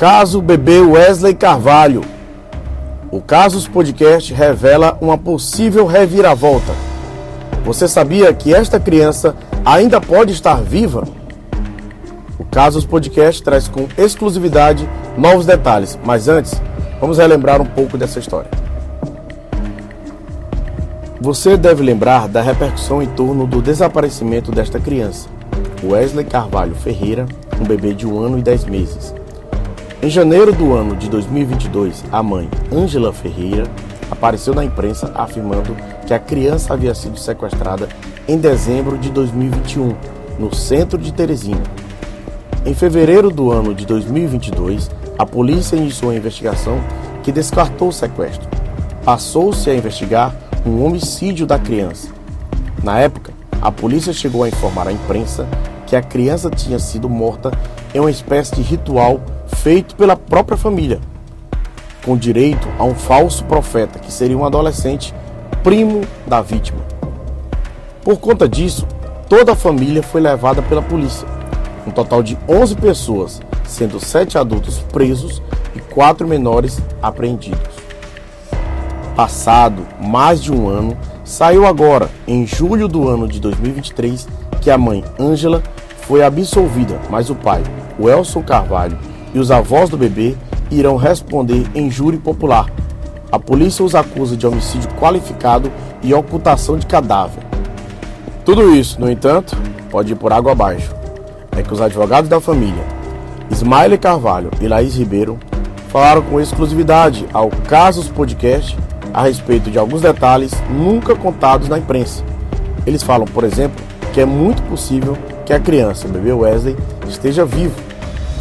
Caso bebê Wesley Carvalho. O Casos Podcast revela uma possível reviravolta. Você sabia que esta criança ainda pode estar viva? O Casos Podcast traz com exclusividade novos detalhes, mas antes, vamos relembrar um pouco dessa história. Você deve lembrar da repercussão em torno do desaparecimento desta criança, Wesley Carvalho Ferreira, um bebê de um ano e dez meses. Em janeiro do ano de 2022, a mãe, Ângela Ferreira, apareceu na imprensa afirmando que a criança havia sido sequestrada em dezembro de 2021, no centro de Teresina. Em fevereiro do ano de 2022, a polícia iniciou a investigação que descartou o sequestro. Passou-se a investigar um homicídio da criança. Na época, a polícia chegou a informar à imprensa que a criança tinha sido morta em uma espécie de ritual feito pela própria família, com direito a um falso profeta que seria um adolescente primo da vítima. Por conta disso, toda a família foi levada pela polícia. Um total de 11 pessoas, sendo 7 adultos presos e 4 menores apreendidos. Passado mais de um ano, saiu agora, em julho do ano de 2023, que a mãe Ângela foi absolvida, mas o pai, o Elson Carvalho, e os avós do bebê irão responder em júri popular. A polícia os acusa de homicídio qualificado e ocultação de cadáver. Tudo isso, no entanto, pode ir por água abaixo. É que os advogados da família, Ismael Carvalho e Laís Ribeiro, falaram com exclusividade ao Casos Podcast a respeito de alguns detalhes nunca contados na imprensa. Eles falam, por exemplo, que é muito possível que a criança, o bebê Wesley, esteja vivo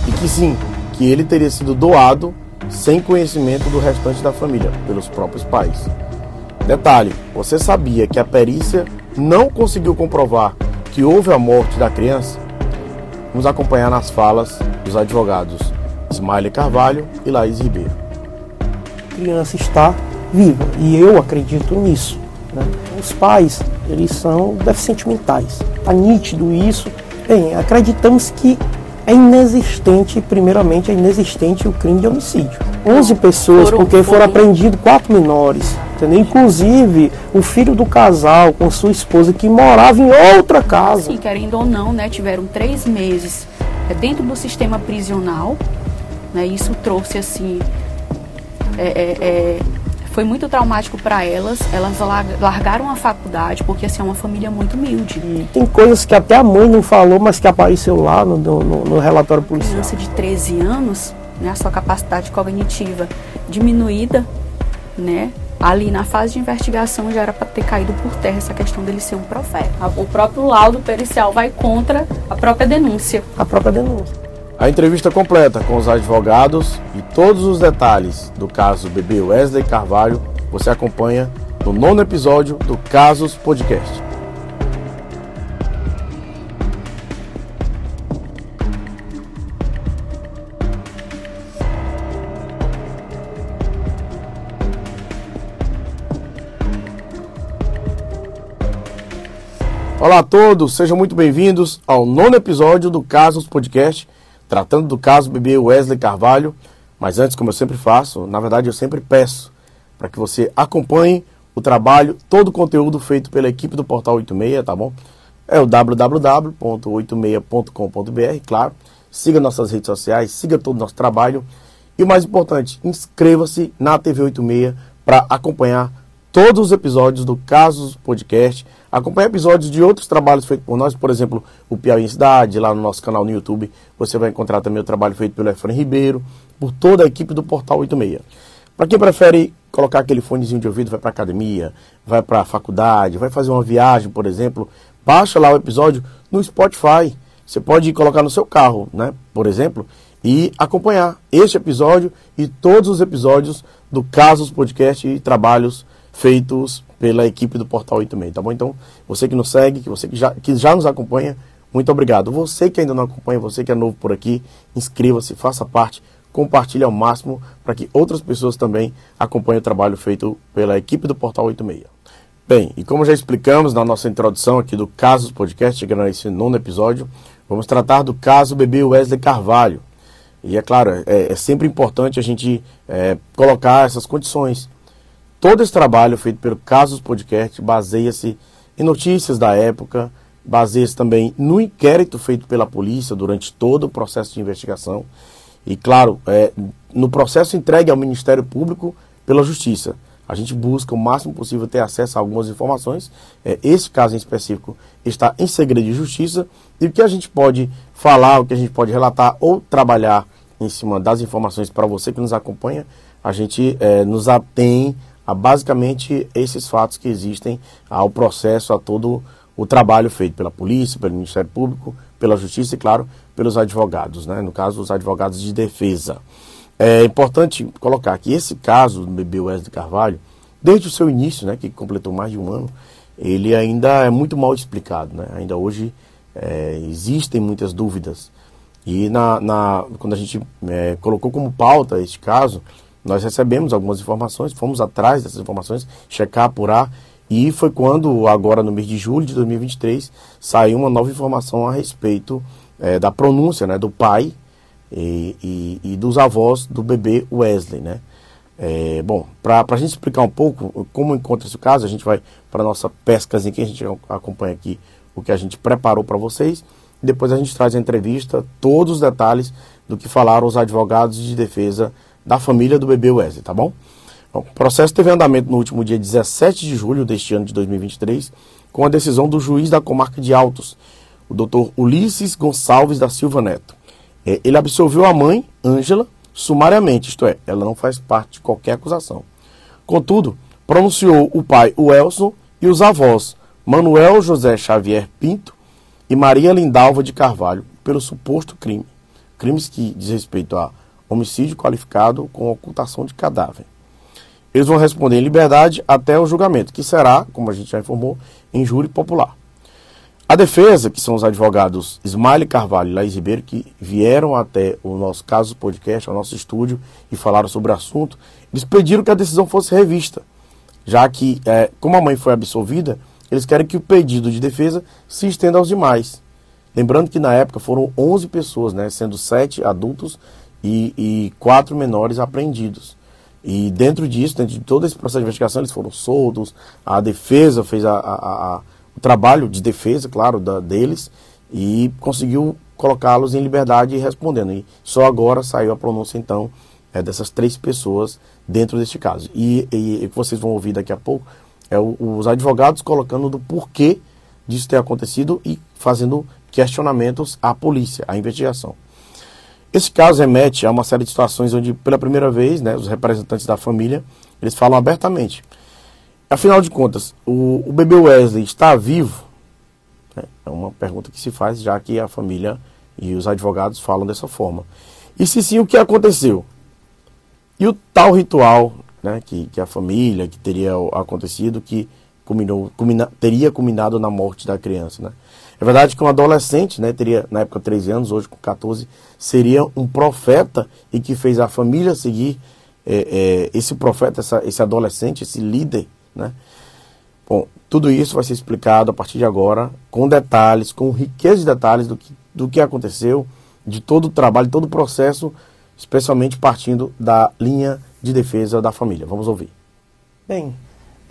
e que sim, que ele teria sido doado sem conhecimento do restante da família, pelos próprios pais. Detalhe: você sabia que a perícia não conseguiu comprovar que houve a morte da criança? Vamos acompanhar nas falas dos advogados Smiley Carvalho e Laís Ribeiro. A criança está viva e eu acredito nisso. Né? Os pais, eles são deficientes mentais. Está nítido isso. Bem, acreditamos que é inexistente, primeiramente, é inexistente o crime de homicídio. 11 pessoas, foram, porque foram apreendidos quatro menores. Entendeu? Inclusive, o filho do casal com sua esposa que morava em outra casa. Sim, querendo ou não, né, tiveram três meses é, dentro do sistema prisional. Né, isso trouxe, assim, é, é, é foi muito traumático para elas. Elas largaram a faculdade porque assim é uma família muito humilde. E tem coisas que até a mãe não falou, mas que apareceu lá no, no, no relatório policial. Criança de 13 anos, né, a sua capacidade cognitiva diminuída, né? Ali na fase de investigação já era para ter caído por terra essa questão dele ser um profeta. O próprio laudo pericial vai contra a própria denúncia. A própria denúncia. A entrevista completa com os advogados e todos os detalhes do caso bebê Wesley Carvalho você acompanha no nono episódio do Casos Podcast. Olá a todos, sejam muito bem-vindos ao nono episódio do Casos Podcast tratando do caso bebê Wesley Carvalho. Mas antes, como eu sempre faço, na verdade eu sempre peço para que você acompanhe o trabalho, todo o conteúdo feito pela equipe do Portal 86, tá bom? É o www.86.com.br, claro. Siga nossas redes sociais, siga todo o nosso trabalho. E o mais importante, inscreva-se na TV 86 para acompanhar todos os episódios do Casos Podcast. Acompanhe episódios de outros trabalhos feitos por nós, por exemplo, o Piauí em Cidade, lá no nosso canal no YouTube. Você vai encontrar também o trabalho feito pelo Efraim Ribeiro, por toda a equipe do Portal 86. Para quem prefere colocar aquele fonezinho de ouvido, vai para academia, vai para a faculdade, vai fazer uma viagem, por exemplo, baixa lá o episódio no Spotify. Você pode colocar no seu carro, né, por exemplo, e acompanhar este episódio e todos os episódios do Casos Podcast e trabalhos feitos pela equipe do Portal 86, tá bom? Então, você que nos segue, que você que já, que já nos acompanha, muito obrigado. Você que ainda não acompanha, você que é novo por aqui, inscreva-se, faça parte, compartilhe ao máximo para que outras pessoas também acompanhem o trabalho feito pela equipe do Portal 86. Bem, e como já explicamos na nossa introdução aqui do Casos Podcast, chegando a esse nono episódio, vamos tratar do caso bebê Wesley Carvalho. E é claro, é, é sempre importante a gente é, colocar essas condições. Todo esse trabalho feito pelo Casos Podcast baseia-se em notícias da época, baseia-se também no inquérito feito pela polícia durante todo o processo de investigação e, claro, é, no processo entregue ao Ministério Público pela Justiça. A gente busca o máximo possível ter acesso a algumas informações. É, esse caso em específico está em segredo de justiça. E o que a gente pode falar, o que a gente pode relatar ou trabalhar em cima das informações para você que nos acompanha, a gente é, nos atém a basicamente esses fatos que existem ao processo, a todo o trabalho feito pela polícia, pelo Ministério Público, pela Justiça e, claro, pelos advogados, né? no caso, os advogados de defesa. É importante colocar que esse caso do bebê Wesley Carvalho, desde o seu início, né, que completou mais de um ano, ele ainda é muito mal explicado. Né? Ainda hoje é, existem muitas dúvidas. E na, na quando a gente é, colocou como pauta este caso, nós recebemos algumas informações, fomos atrás dessas informações, checar, apurar, e foi quando, agora no mês de julho de 2023, saiu uma nova informação a respeito é, da pronúncia né, do pai e, e, e, dos avós do bebê Wesley, né? É, bom, para a gente explicar um pouco como encontra esse caso, a gente vai para a nossa pescazinha que a gente acompanha aqui o que a gente preparou para vocês. Depois a gente traz a entrevista, todos os detalhes do que falaram os advogados de defesa da família do bebê Wesley, tá bom? O processo teve andamento no último dia 17 de julho deste ano de 2023, com a decisão do juiz da comarca de Altos, o doutor Ulisses Gonçalves da Silva Neto. É, ele absolveu a mãe, Ângela, sumariamente, isto é, ela não faz parte de qualquer acusação. Contudo, pronunciou o pai, o Elson, e os avós, Manuel José Xavier Pinto e Maria Lindalva de Carvalho, pelo suposto crime. Crimes que diz respeito a homicídio qualificado com ocultação de cadáver. Eles vão responder em liberdade até o julgamento, que será, como a gente já informou, em júri popular. A defesa, que são os advogados Smiley Carvalho e Laís Ribeiro, que vieram até o nosso caso podcast, ao nosso estúdio, e falaram sobre o assunto, eles pediram que a decisão fosse revista, já que, é, como a mãe foi absolvida, eles querem que o pedido de defesa se estenda aos demais. Lembrando que na época foram 11 pessoas, né, sendo 7 adultos e, e 4 menores apreendidos. E dentro disso, dentro de todo esse processo de investigação, eles foram soltos, a defesa fez a, a, a o trabalho de defesa, claro, da, deles e conseguiu colocá-los em liberdade e respondendo. E só agora saiu a pronúncia, então, é, dessas três pessoas dentro deste caso. E, e, o que vocês vão ouvir daqui a pouco é o, os advogados colocando do porquê disso ter acontecido e fazendo questionamentos à polícia, à investigação. Esse caso remete a uma série de situações onde, pela primeira vez, né, os representantes da família, eles falam abertamente Afinal de contas, o, o bebê Wesley está vivo? É, é uma pergunta que se faz, já que a família e os advogados falam dessa forma. E se sim, o que aconteceu? E o tal ritual né, que, que a família, que teria acontecido, que culminou, culmina, teria culminado na morte da criança. Né? É verdade que um adolescente, né, teria na época 13 anos, hoje com 14, seria um profeta e que fez a família seguir é, é, esse profeta, essa, esse adolescente, esse líder né? Bom, tudo isso vai ser explicado a partir de agora, com detalhes, com riqueza de detalhes do que, do que aconteceu, de todo o trabalho, todo o processo, especialmente partindo da linha de defesa da família. Vamos ouvir. Bem,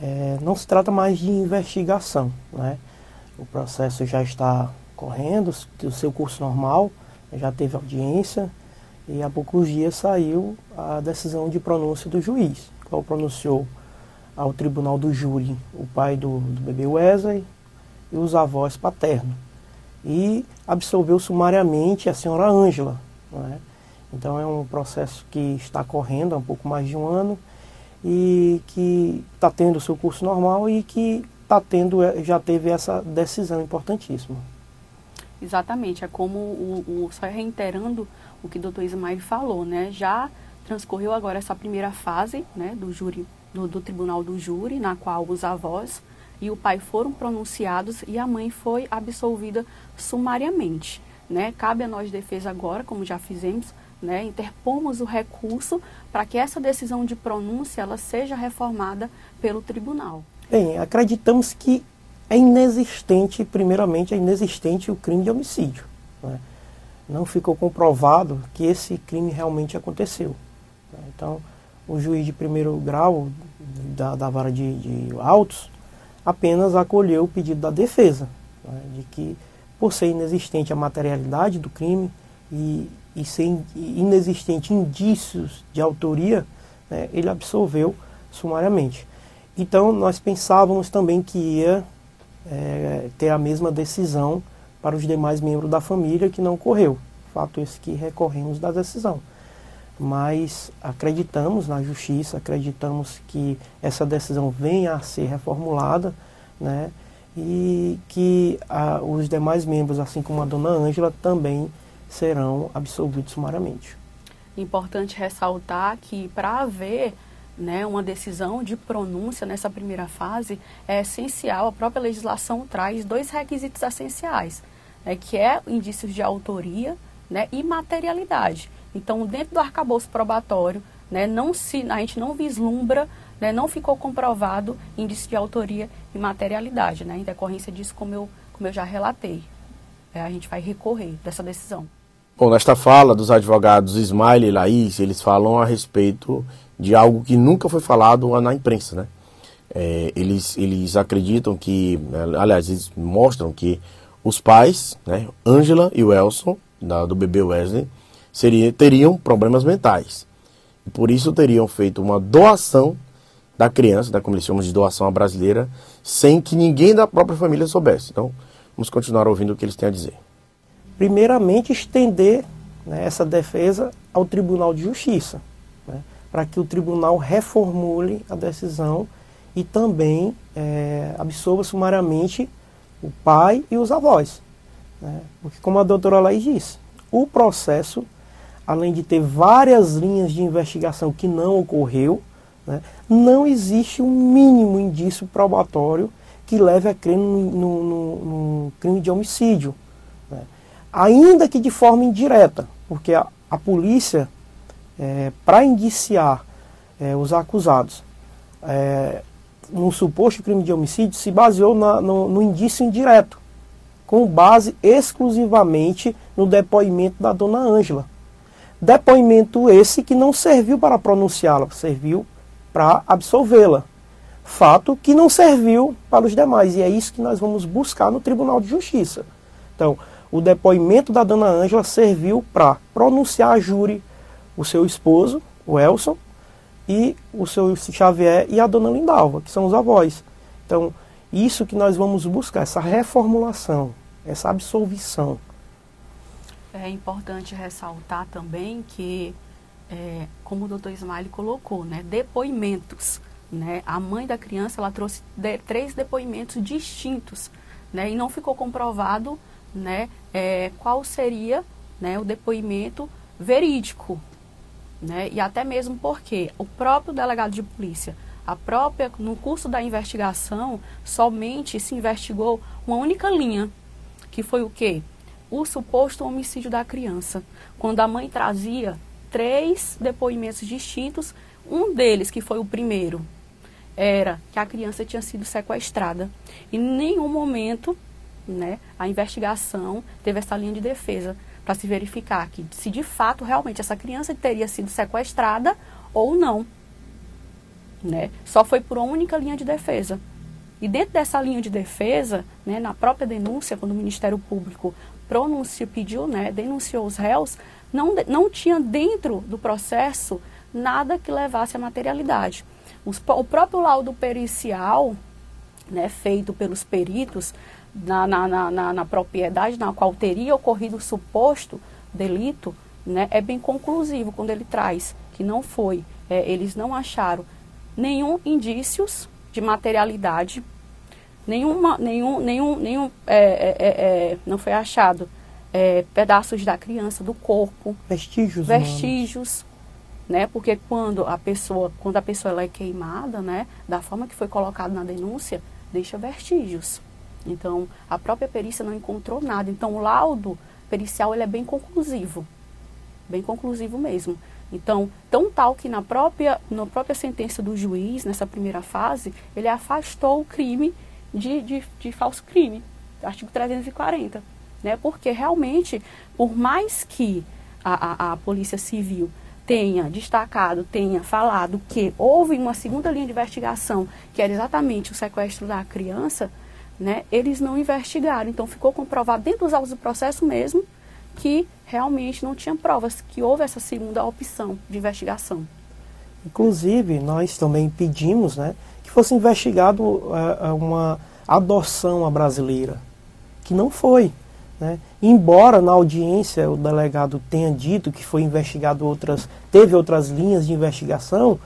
é, não se trata mais de investigação, né? O processo já está correndo, o seu curso normal, já teve audiência e há poucos dias saiu a decisão de pronúncia do juiz, qual pronunciou ao tribunal do júri o pai do, do bebê Wesley e os avós paternos. E absolveu sumariamente a senhora Ângela. É? Então é um processo que está correndo há um pouco mais de um ano e que está tendo o seu curso normal e que está tendo, é, já teve essa decisão importantíssima. Exatamente, é como o, o só reiterando o que o doutor Ismael falou, né? Já transcorreu agora essa primeira fase né, do júri do, do tribunal do júri, na qual os avós e o pai foram pronunciados e a mãe foi absolvida sumariamente. Né? Cabe a nós defesa agora, como já fizemos, né? interpomos o recurso para que essa decisão de pronúncia ela seja reformada pelo tribunal. Bem, acreditamos que é inexistente, primeiramente, é inexistente o crime de homicídio. Né? não ficou comprovado que esse crime realmente aconteceu. Então, o juiz de primeiro grau da, da vara de, de autos apenas acolheu o pedido da defesa, né, de que, por ser inexistente a materialidade do crime e, e ser inexistente indícios de autoria, né, ele absolveu sumariamente. Então, nós pensávamos também que ia é, ter a mesma decisão para os demais membros da família, que não ocorreu. Fato esse que recorremos da decisão. Mas acreditamos na justiça, acreditamos que essa decisão venha a ser reformulada, né? E que os demais membros, assim como a dona Ângela, também serão absolvidos sumariamente. Importante ressaltar que para haver né, uma decisão de pronúncia nessa primeira fase, é essencial, a própria legislação traz dois requisitos essenciais, né, que é indícios de autoria né, e materialidade. Então, dentro do arcabouço probatório, né, não se, a gente não vislumbra, né, não ficou comprovado indício de autoria e materialidade. Né, em decorrência disso, como eu, como eu já relatei, é, a gente vai recorrer dessa decisão. Bom, nesta fala dos advogados Ismael e Laís, eles falam a respeito de algo que nunca foi falado na imprensa, né? É, eles, eles acreditam que, aliás, eles mostram que os pais, né, Angela e o Elson, da, do bebê Wesley, seria, teriam problemas mentais. E por isso teriam feito uma doação da criança, da, como eles chamam de doação à brasileira, sem que ninguém da própria família soubesse. Então, vamos continuar ouvindo o que eles têm a dizer primeiramente estender né, essa defesa ao Tribunal de Justiça, né, para que o tribunal reformule a decisão e também é, sumariamente o pai e os avós. Né, porque, como a doutora Laís disse, o processo, além de ter várias linhas de investigação que não ocorreu, né, não existe um mínimo indício probatório que leve a crer no, crime de homicídio ainda que de forma indireta, porque a, a polícia, é, para indiciar é, os acusados é, no suposto crime de homicídio, se baseou na, no, no indício indireto, com base exclusivamente no depoimento da dona Ângela. Depoimento esse que não serviu para pronunciá-la, serviu para absolvê-la. Fato que não serviu para os demais, e é isso que nós vamos buscar no Tribunal de Justiça. Então, o depoimento da dona Ângela serviu para pronunciar a júri o seu esposo, o Elson, e o seu Xavier e a dona Lindalva, que são os avós. Então, isso que nós vamos buscar, essa reformulação, essa absolvição. É importante ressaltar também que, é, como o doutor Ismael colocou, né, depoimentos. Né? A mãe da criança ela trouxe de, três depoimentos distintos né, e não ficou comprovado né, é, qual seria né, o depoimento verídico. Né, e até mesmo porque o próprio delegado de polícia, a própria, no curso da investigação, somente se investigou uma única linha, que foi o quê? O suposto homicídio da criança. Quando a mãe trazia três depoimentos distintos, um deles, que foi o primeiro, era que a criança tinha sido sequestrada. Em nenhum momento né, a investigação teve essa linha de defesa para se verificar que se de fato realmente essa criança teria sido sequestrada ou não. Né? Só foi por uma única linha de defesa. E dentro dessa linha de defesa, né, na própria denúncia, quando o Ministério Público pronunciou, pediu, né, denunciou os réus, não, não tinha dentro do processo nada que levasse à materialidade. Os, o próprio laudo pericial, né, feito pelos peritos, na, na, na, na, propriedade na qual teria ocorrido o suposto delito, né, é bem conclusivo quando ele traz que não foi, é, eles não acharam nenhum indícios de materialidade, nenhuma, nenhum, nenhum, nenhum é, é, é, é não foi achado é, pedaços da criança, do corpo, vestígios, vestígios, né? Porque quando a pessoa, quando a pessoa é queimada, né, da forma que foi colocado na denúncia, deixa vestígios. Então, a própria perícia não encontrou nada. Então, o laudo pericial ele é bem conclusivo. Bem conclusivo mesmo. Então, tão tal que na própria, na própria sentença do juiz, nessa primeira fase, ele afastou o crime de, de, de falso crime, artigo 340. né? Porque realmente, por mais que a, a, a Polícia Civil tenha destacado, tenha falado que houve uma segunda linha de investigação, que era exatamente o sequestro da criança, né, eles não investigaram. Então ficou comprovado dentro dos autos do processo mesmo que realmente não tinha provas, que houve essa segunda opção de investigação. Inclusive, nós também pedimos né, que fosse investigado uh, uma adoção à brasileira, que não foi. Né? Embora na audiência o delegado tenha dito que foi investigado outras, teve outras linhas de investigação,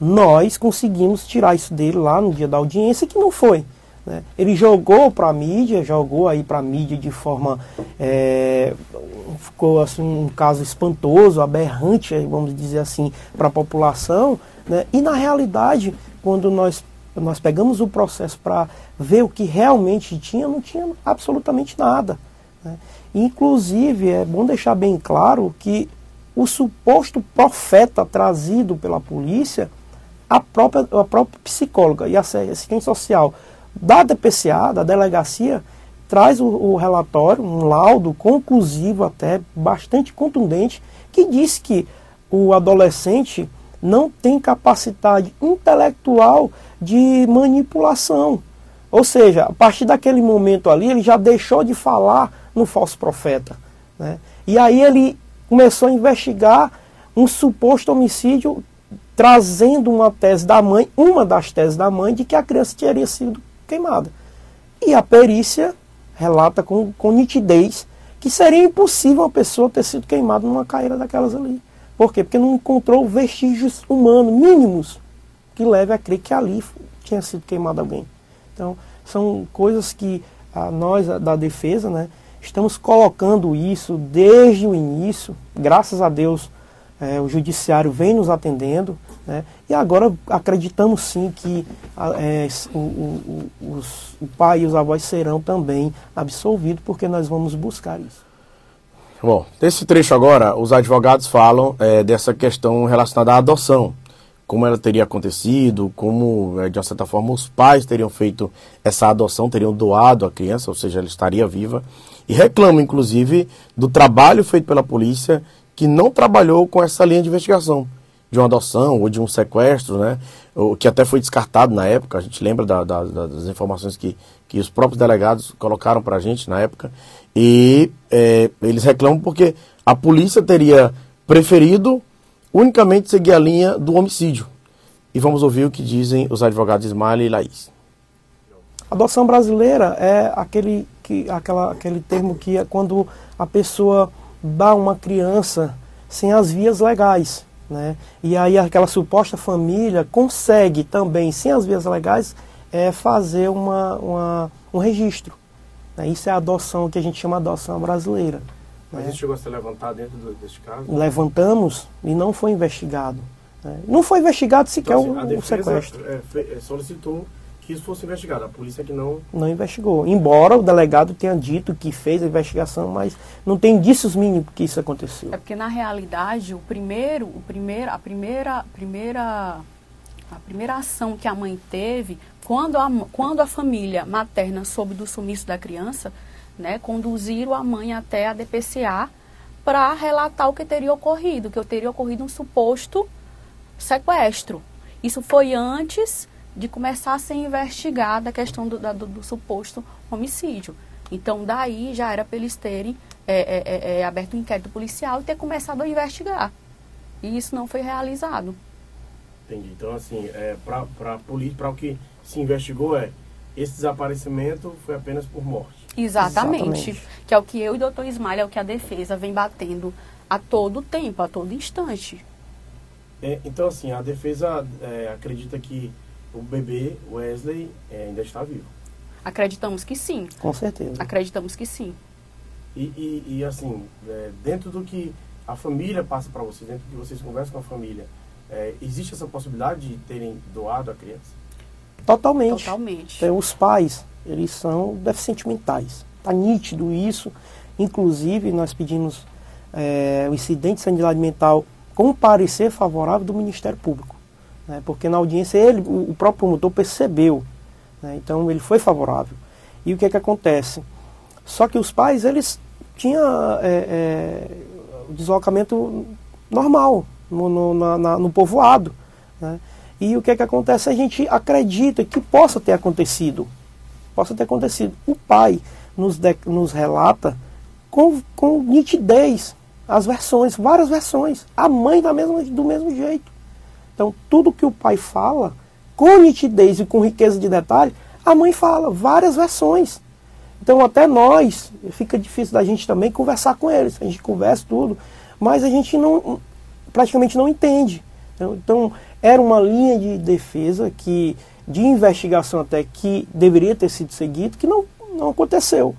nós conseguimos tirar isso dele lá no dia da audiência que não foi. Né? Ele jogou para a mídia, jogou aí para a mídia de forma. É, ficou assim, um caso espantoso, aberrante, vamos dizer assim, para a população. Né? E na realidade, quando nós, nós pegamos o processo para ver o que realmente tinha, não tinha absolutamente nada. Né? Inclusive, é bom deixar bem claro que o suposto profeta trazido pela polícia, a própria, a própria psicóloga e a assistente social da DPCA, da delegacia, traz o, o, relatório, um laudo conclusivo até, bastante contundente, que diz que o adolescente não tem capacidade intelectual de manipulação. Ou seja, a partir daquele momento ali, ele já deixou de falar no falso profeta. Né? E aí ele começou a investigar um suposto homicídio, trazendo uma tese da mãe, uma das teses da mãe, de que a criança teria sido queimada. E a perícia relata com, com nitidez que seria impossível uma pessoa ter sido queimada numa caída daquelas ali. Por quê? Porque não encontrou vestígios humanos mínimos que leve a crer que ali tinha sido queimado alguém. Então, são coisas que a, nós da defesa, né, estamos colocando isso desde o início. Graças a Deus, é, o judiciário vem nos atendendo. Né? E agora acreditamos sim que é, o, o, os, o pai e os avós serão também absolvidos, porque nós vamos buscar isso. Bom, nesse trecho agora, os advogados falam é, dessa questão relacionada à adoção. Como ela teria acontecido, como, é, de uma certa forma, os pais teriam feito essa adoção, teriam doado a criança, ou seja, ela estaria viva. E reclamam, inclusive, do trabalho feito pela polícia, que não trabalhou com essa linha de investigação de uma adoção ou de um sequestro, né? O que até foi descartado na época. A gente lembra da, da, das informações que, que os próprios delegados colocaram para a gente na época. E é, eles reclamam porque a polícia teria preferido unicamente seguir a linha do homicídio. E vamos ouvir o que dizem os advogados Ismael e Laís. Adoção brasileira é aquele, que, aquela, aquele termo que é quando a pessoa dá uma criança sem as vias legais. Né? E aí aquela suposta família consegue também, sem as vias legais, é, fazer uma, uma, um registro. Né? Isso é a adoção que a gente chama de adoção brasileira. Mas né? isso chegou a ser levantado dentro do, deste caso? Levantamos e não foi investigado. Né? Não foi investigado sequer então, assim, o, o sequestro. É, é, solicitou que isso fosse investigado. A polícia que não. Não investigou. Embora o delegado tenha dito que fez a investigação, mas não tem indícios mínimos que isso aconteceu. É porque na realidade o primeiro, o primeiro, a primeira, primeira, a primeira ação que a mãe teve quando a, quando a família materna soube do sumiço da criança, né, conduziram a mãe até a DPCA para relatar o que teria ocorrido, que teria ocorrido um suposto sequestro. Isso foi antes de começar a ser investigada a questão do, do, do suposto homicídio. Então, daí já era para eles terem é, é, é, é, aberto um inquérito policial e ter começado a investigar. E isso não foi realizado. Entendi. Então, assim, é, para o que se investigou é esse desaparecimento foi apenas por morte. Exatamente. Exatamente. Que é o que eu e o doutor Ismael, é o que a defesa vem batendo a todo tempo, a todo instante. É, então, assim, a defesa é, acredita que o bebê Wesley é, ainda está vivo. Acreditamos que sim. Com certeza. Acreditamos que sim. E, e, e assim, é, dentro do que a família passa para vocês, dentro do que vocês conversam com a família, é, existe essa possibilidade de terem doado a criança? Totalmente. Totalmente. Então, os pais, eles são deficientes mentais. Está nítido isso. Inclusive, nós pedimos é, o incidente de sanidade mental com parecer favorável do Ministério Público. Né? Porque na audiência ele, o, próprio promotor percebeu. Né? Então ele foi favorável. E o que é que acontece? Só que os pais, eles tinham é, é, deslocamento normal no, no, na, na, no povoado. Né? E o que, é que acontece? A gente acredita que possa ter acontecido. Possa ter acontecido. O pai nos, de, nos relata com, com nitidez as versões, várias versões. A mãe da mesma, do mesmo jeito. Então, tudo que o pai fala, com nitidez e com riqueza de detalhe, a mãe fala, várias versões. Então, até nós, fica difícil da gente também conversar com eles. A gente conversa tudo, mas a gente não, praticamente não entende. Então, então, era uma linha de defesa que de investigação até que deveria ter sido seguido, que não, não aconteceu.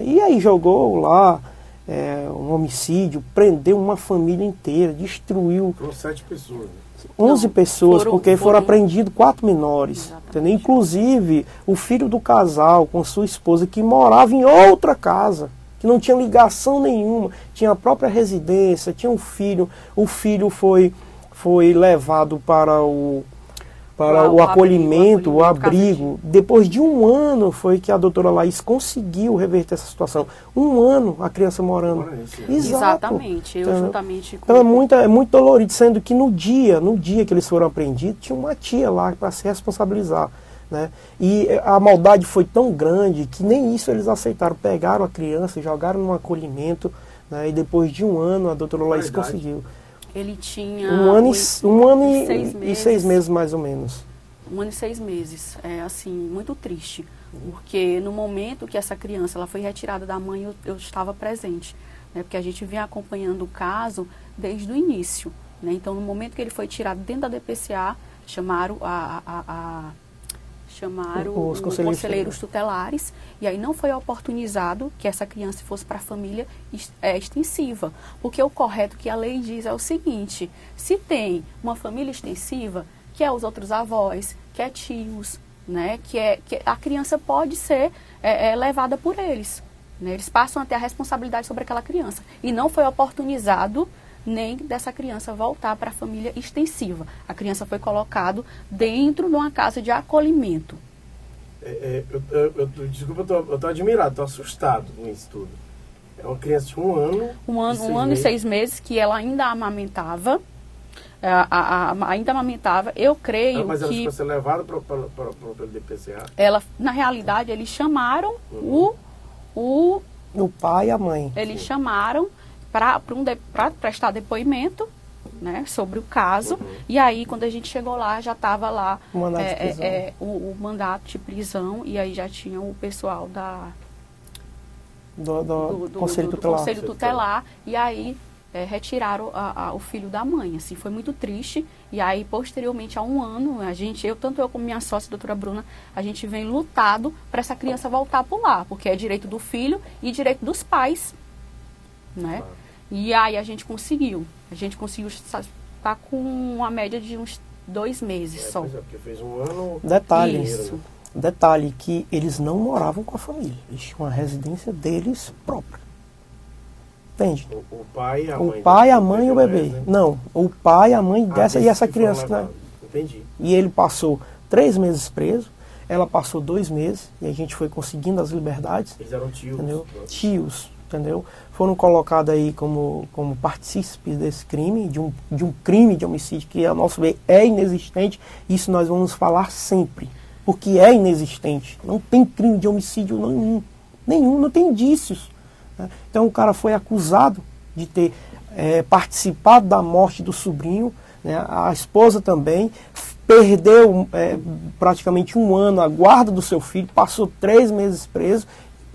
E aí jogou lá é, um homicídio, prendeu uma família inteira, destruiu. Foram sete pessoas. Né? 11 Não, pessoas, foram, porque foram, foram apreendidos quatro menores. Inclusive, o filho do casal com sua esposa que morava em outra casa, que não tinha ligação nenhuma, tinha a própria residência, tinha um filho. O filho foi, foi levado para o para o, o, acolhimento, o abrigo. Depois de um ano foi que a doutora Laís conseguiu reverter essa situação. Um ano a criança morando. Exatamente, eu então, juntamente com... Então é muito, é muito dolorido, sendo que no dia, no dia que eles foram apreendidos, tinha uma tia lá para se responsabilizar. Né? E a maldade foi tão grande que nem isso eles aceitaram. Pegaram a criança, jogaram no acolhimento, né? e depois de um ano a doutora Laís conseguiu. Ele tinha. Um ano, e, um ano e, seis meses, e seis meses, mais ou menos. Um ano e seis meses. É assim, muito triste. Porque no momento que essa criança ela foi retirada da mãe, eu, eu estava presente. Né, porque a gente vinha acompanhando o caso desde o início. Né? Então, no momento que ele foi tirado dentro da DPCA, chamaram a, a, a chamaram os conselheiros, conselheiros tutelares e aí não foi oportunizado que essa criança fosse para a família é, extensiva. Porque o correto que a lei diz é o seguinte: se tem uma família extensiva, que é os outros avós, que é tios, né, que, é, que a criança pode ser é, é, levada por eles. Né, eles passam a ter a responsabilidade sobre aquela criança. E não foi oportunizado nem dessa criança voltar para a família extensiva. A criança foi colocado dentro de uma casa de acolhimento. É, é, eu, eu, eu, desculpa, eu estou admirado, estou assustado com isso tudo. É uma criança de um ano. Um ano, um ano meses. e seis meses que ela ainda amamentava. É, a, a, a, ainda amamentava. Eu creio ah, mas que. Mas ela foi levada para o DPCA? Ela, na realidade, eles chamaram uhum. o, o. O pai e a mãe. Eles Sim. chamaram para um de, prestar depoimento né, sobre o caso. Uhum. E aí, quando a gente chegou lá, já estava lá o mandato, é, é, é, o, o, mandato de prisão e aí já tinha o pessoal da do, do, do, do Conselho, do, tutelar. Conselho Tutelar. E aí é, retiraram a, a, o filho da mãe. Assim, foi muito triste. E aí, posteriormente, a um ano, a gente, eu, tanto eu como minha sócia, a doutora Bruna, a gente vem lutado para essa criança voltar por lá, porque é direito do filho e direito dos pais. Né? Claro. E aí a gente conseguiu. A gente conseguiu estar tá com uma média de uns dois meses é, só. Pois é, porque fez um ano. Detalhe, Isso. detalhe que eles não moravam com a família. Eles tinham uma residência deles própria. Entende? O, o pai, a o mãe. O pai, a mãe e o bebê. Né? Não, o pai, a mãe ah, dessa e essa criança, né? Entendi. E ele passou três meses preso. Ela passou dois meses e a gente foi conseguindo as liberdades. Eles eram tios. Entendeu? Tios entendeu? Foram colocados aí como, como partícipes desse crime, de um, de um crime de homicídio que, a nosso ver, é inexistente. Isso nós vamos falar sempre, porque é inexistente. Não tem crime de homicídio nenhum, nenhum, não tem indícios. Né? Então o cara foi acusado de ter é, participado da morte do sobrinho, né? a esposa também, perdeu é, praticamente um ano a guarda do seu filho, passou três meses preso,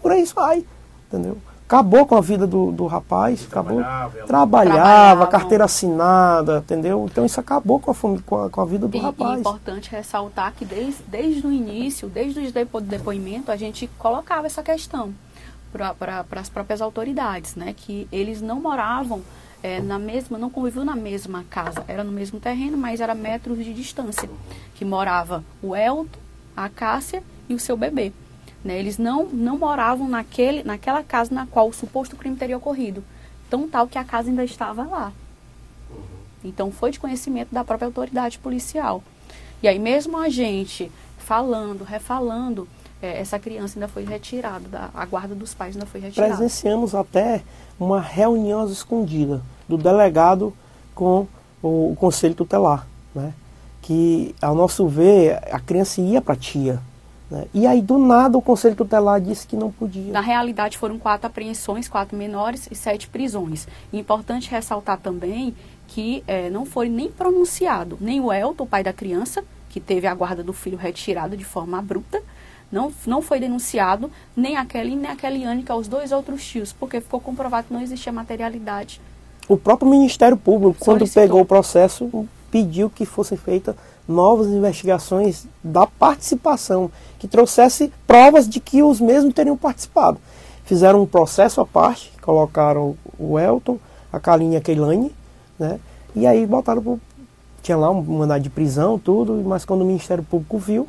por aí vai, entendeu? Acabou com a vida do, do rapaz, Ele acabou. Trabalhava, trabalhava, carteira assinada, entendeu? Então isso acabou com a, com a, com a vida do e, rapaz. é importante ressaltar que desde, desde o início, desde o depo, depoimento, a gente colocava essa questão para as próprias autoridades, né? Que eles não moravam é, na mesma, não conviviam na mesma casa, era no mesmo terreno, mas era metros de distância. Que morava o Elton, a Cássia e o seu bebê. Né? Eles não, não moravam naquele, naquela casa na qual o suposto crime teria ocorrido. Tão tal que a casa ainda estava lá. Então foi de conhecimento da própria autoridade policial. E aí mesmo a gente falando, refalando, é, essa criança ainda foi retirada, da, a guarda dos pais ainda foi retirada. Presenciamos até uma reunião escondida do delegado com o, o conselho tutelar, né? que, ao nosso ver, a criança ia para a tia. Né? E aí, do nada, o conselho tutelar disse que não podia. Na realidade, foram quatro apreensões, quatro menores e sete prisões. E importante ressaltar também que é, não foi nem pronunciado nem o Elton, o pai da criança, que teve a guarda do filho retirada de forma abrupta, não, não foi denunciado nem a Kelly nem a Kellyanne, que é os dois outros tios, porque ficou comprovado que não existia materialidade. O próprio Ministério Público, quando Solicitou. pegou o processo, pediu que fossem feitas novas investigações da participação, que trouxesse provas de que os mesmos teriam participado. Fizeram um processo à parte, colocaram o Elton, a Kaline e a Keilane, né? E aí botaram pro, tinha lá um mandado de prisão, tudo, mas quando o Ministério Público viu,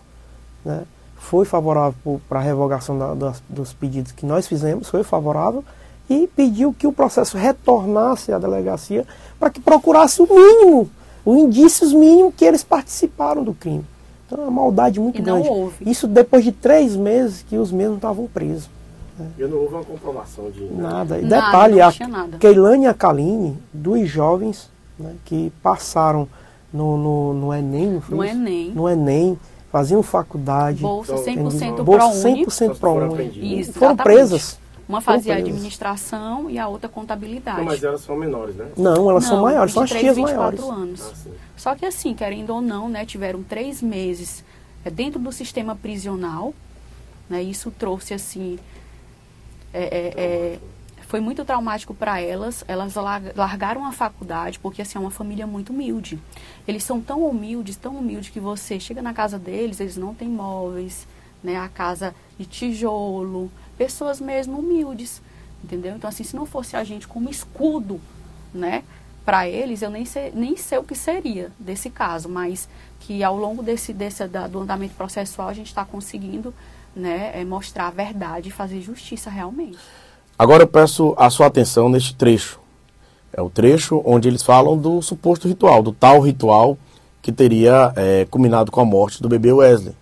né, foi favorável para a revogação da, da, dos pedidos que nós fizemos, foi favorável, e pediu que o processo retornasse à delegacia para que procurasse o mínimo, os indícios mínimos que eles participaram do crime. Então é uma maldade muito e grande. Houve. Isso depois de três meses que os mesmos estavam presos. Né? E não houve uma comprovação de nada. E detalhe, a Keilane e a Kaline, duas jovens né, que passaram no, no, no Enem, no Enem. No Enem, faziam faculdade. Bolsa 100% Bolsa 100% ProUni. Foram presas. Uma fazia administração e a outra contabilidade. Não, mas elas são menores, né? Não, elas Não, são maiores, são as tias maiores. anos. Ah, Só que assim, querendo ou não, né, tiveram três meses é, dentro do sistema prisional. Né, isso trouxe assim... É, é, é foi muito traumático para elas. Elas largaram a faculdade porque assim é uma família muito humilde. Eles são tão humildes, tão humildes que você chega na casa deles, eles não têm móveis, né? A casa de tijolo, pessoas mesmo humildes, entendeu? Então assim, se não fosse a gente como escudo, né? Para eles, eu nem sei, nem sei o que seria desse caso, mas que ao longo desse, desse da, do andamento processual a gente está conseguindo né, é, mostrar a verdade e fazer justiça realmente. Agora eu peço a sua atenção neste trecho. É o trecho onde eles falam do suposto ritual, do tal ritual que teria é, culminado com a morte do bebê Wesley.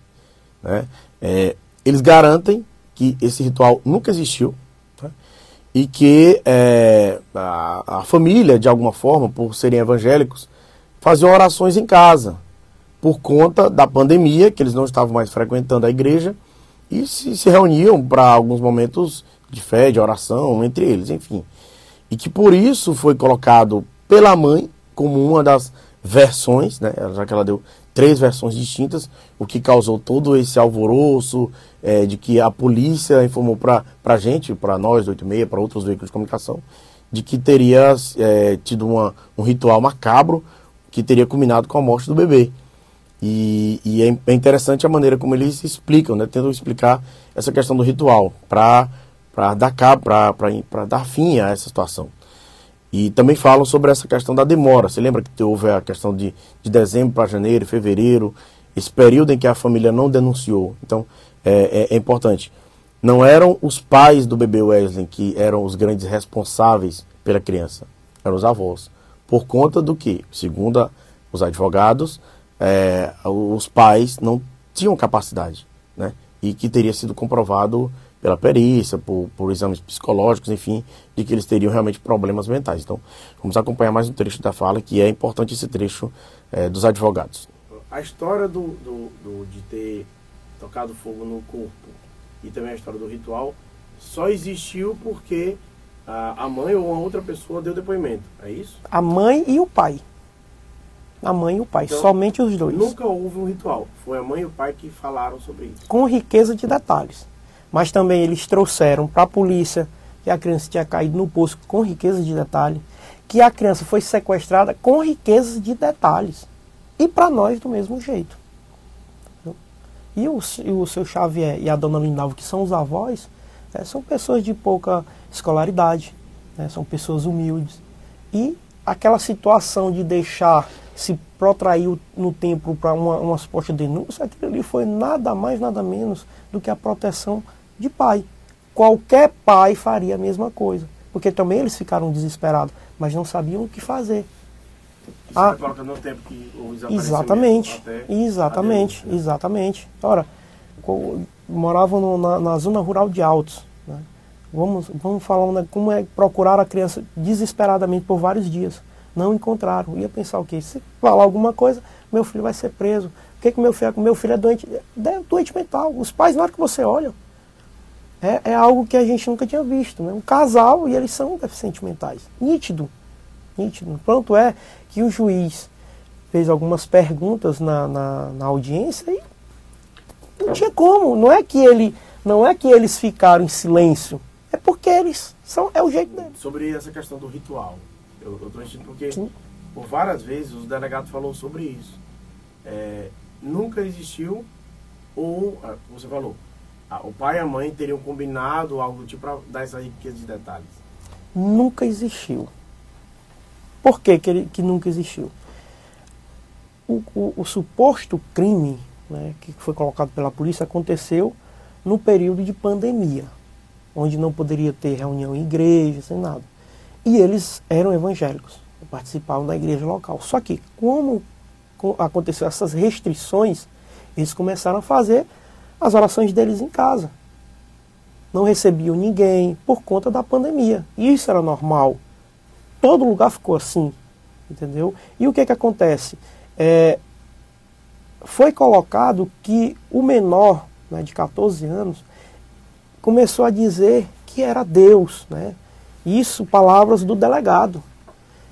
Né? É, eles garantem que esse ritual nunca existiu tá? e que é, a, a, família, de alguma forma, por serem evangélicos, faziam orações em casa por conta da pandemia, que eles não estavam mais frequentando a igreja e se, se reuniam para alguns momentos de fé, de oração entre eles, enfim. E que por isso foi colocado pela mãe como uma das versões, né, já que ela deu três versões distintas, o que causou todo esse alvoroço é, de que a polícia informou para a gente, para nós do 86, para outros veículos de comunicação, de que teria é, tido uma, um ritual macabro que teria culminado com a morte do bebê. E, e é, é interessante a maneira como eles explicam, né, tentam explicar essa questão do ritual, para para dar cabo, para dar fim a essa situação. E também falam sobre essa questão da demora. Você lembra que houve a questão de, de dezembro para janeiro, fevereiro, esse período em que a família não denunciou. Então, é, é, é, importante. Não eram os pais do bebê Wesley que eram os grandes responsáveis pela criança, eram os avós. Por conta do que, segundo os advogados, é, os pais não tinham capacidade, né? E que teria sido comprovado pela perícia, por, por exames psicológicos, enfim, de que eles teriam realmente problemas mentais. Então, vamos acompanhar mais um trecho da fala, que é importante esse trecho é, dos advogados. A história do, do, do, de ter tocado fogo no corpo e também a história do ritual só existiu porque a, a mãe ou uma outra pessoa deu depoimento, é isso? A mãe e o pai. A mãe e o pai, então, somente os dois. Nunca houve um ritual, foi a mãe e o pai que falaram sobre isso. Com riqueza de detalhes mas também eles trouxeram para a polícia que a criança tinha caído no poço com riqueza de detalhes, que a criança foi sequestrada com riqueza de detalhes. E para nós do mesmo jeito. E o, e o seu Xavier e a dona Lindalva, que são os avós, é, são pessoas de pouca escolaridade, né, são pessoas humildes. E aquela situação de deixar se protrair no tempo para uma, uma suposta denúncia, aquilo ali foi nada mais, nada menos do que a proteção de pai. Qualquer pai faria a mesma coisa. Porque também eles ficaram desesperados, mas não sabiam o que fazer. Isso ah, no tempo que Exatamente, exatamente, exatamente. Ora, moravam no, na, na, zona rural de Altos. Né? Vamos, vamos falar né, como é procurar a criança desesperadamente por vários dias. Não encontraram. Ia pensar o quê? Se falar alguma coisa, meu filho vai ser preso. O que, que meu filho é? Meu filho é doente, é doente mental. Os pais, na hora que você olha, é, é algo que a gente nunca tinha visto. Né? Um casal e eles são deficientes mentais. Nítido. Nítido. Pronto é que o juiz fez algumas perguntas na, na, na audiência e não tinha como. Não é que ele, não é que eles ficaram em silêncio. É porque eles são, é o jeito deles. Sobre essa questão do ritual, eu estou insistindo porque Sim. por várias vezes o delegado falou sobre isso. É, nunca existiu ou ah, você falou, o pai e a mãe teriam combinado algo tipo para dar essas riquezas de detalhes. Nunca existiu. Por que, que, ele, que nunca existiu? O, o, o suposto crime né, que foi colocado pela polícia aconteceu no período de pandemia, onde não poderia ter reunião em igreja, sem nada. E eles eram evangélicos, participavam da igreja local. Só que, como aconteceu essas restrições, eles começaram a fazer as orações deles em casa. Não recebiam ninguém por conta da pandemia. Isso era normal. Todo lugar ficou assim, entendeu? E o que que acontece? É, foi colocado que o menor, né, de 14 anos, começou a dizer que era Deus, né? Isso, palavras do delegado,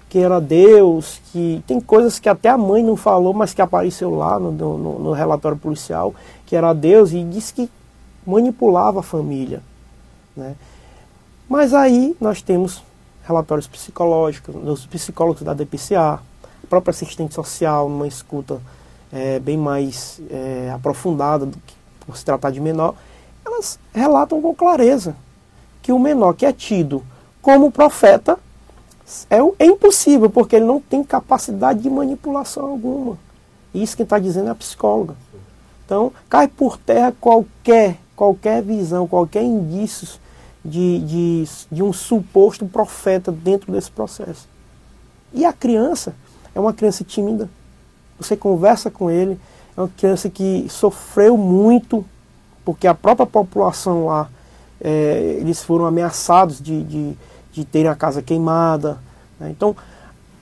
que era Deus, que tem coisas que até a mãe não falou, mas que apareceu lá no, no, no relatório policial, que era Deus e disse que manipulava a família, né? Mas aí nós temos relatórios psicológicos, dos psicólogos da DPCA, própria assistente social, numa escuta é, bem mais é, aprofundada do que por se tratar de menor, elas relatam com clareza que o menor que é tido como profeta é, é impossível, porque ele não tem capacidade de manipulação alguma. Isso quem está dizendo é a psicóloga. Então, cai por terra qualquer, qualquer visão, qualquer indício de, de, de um suposto profeta dentro desse processo. E a criança é uma criança tímida, você conversa com ele, é uma criança que sofreu muito, porque a própria população lá, é, eles foram ameaçados de, de, de terem a casa queimada. Né? Então,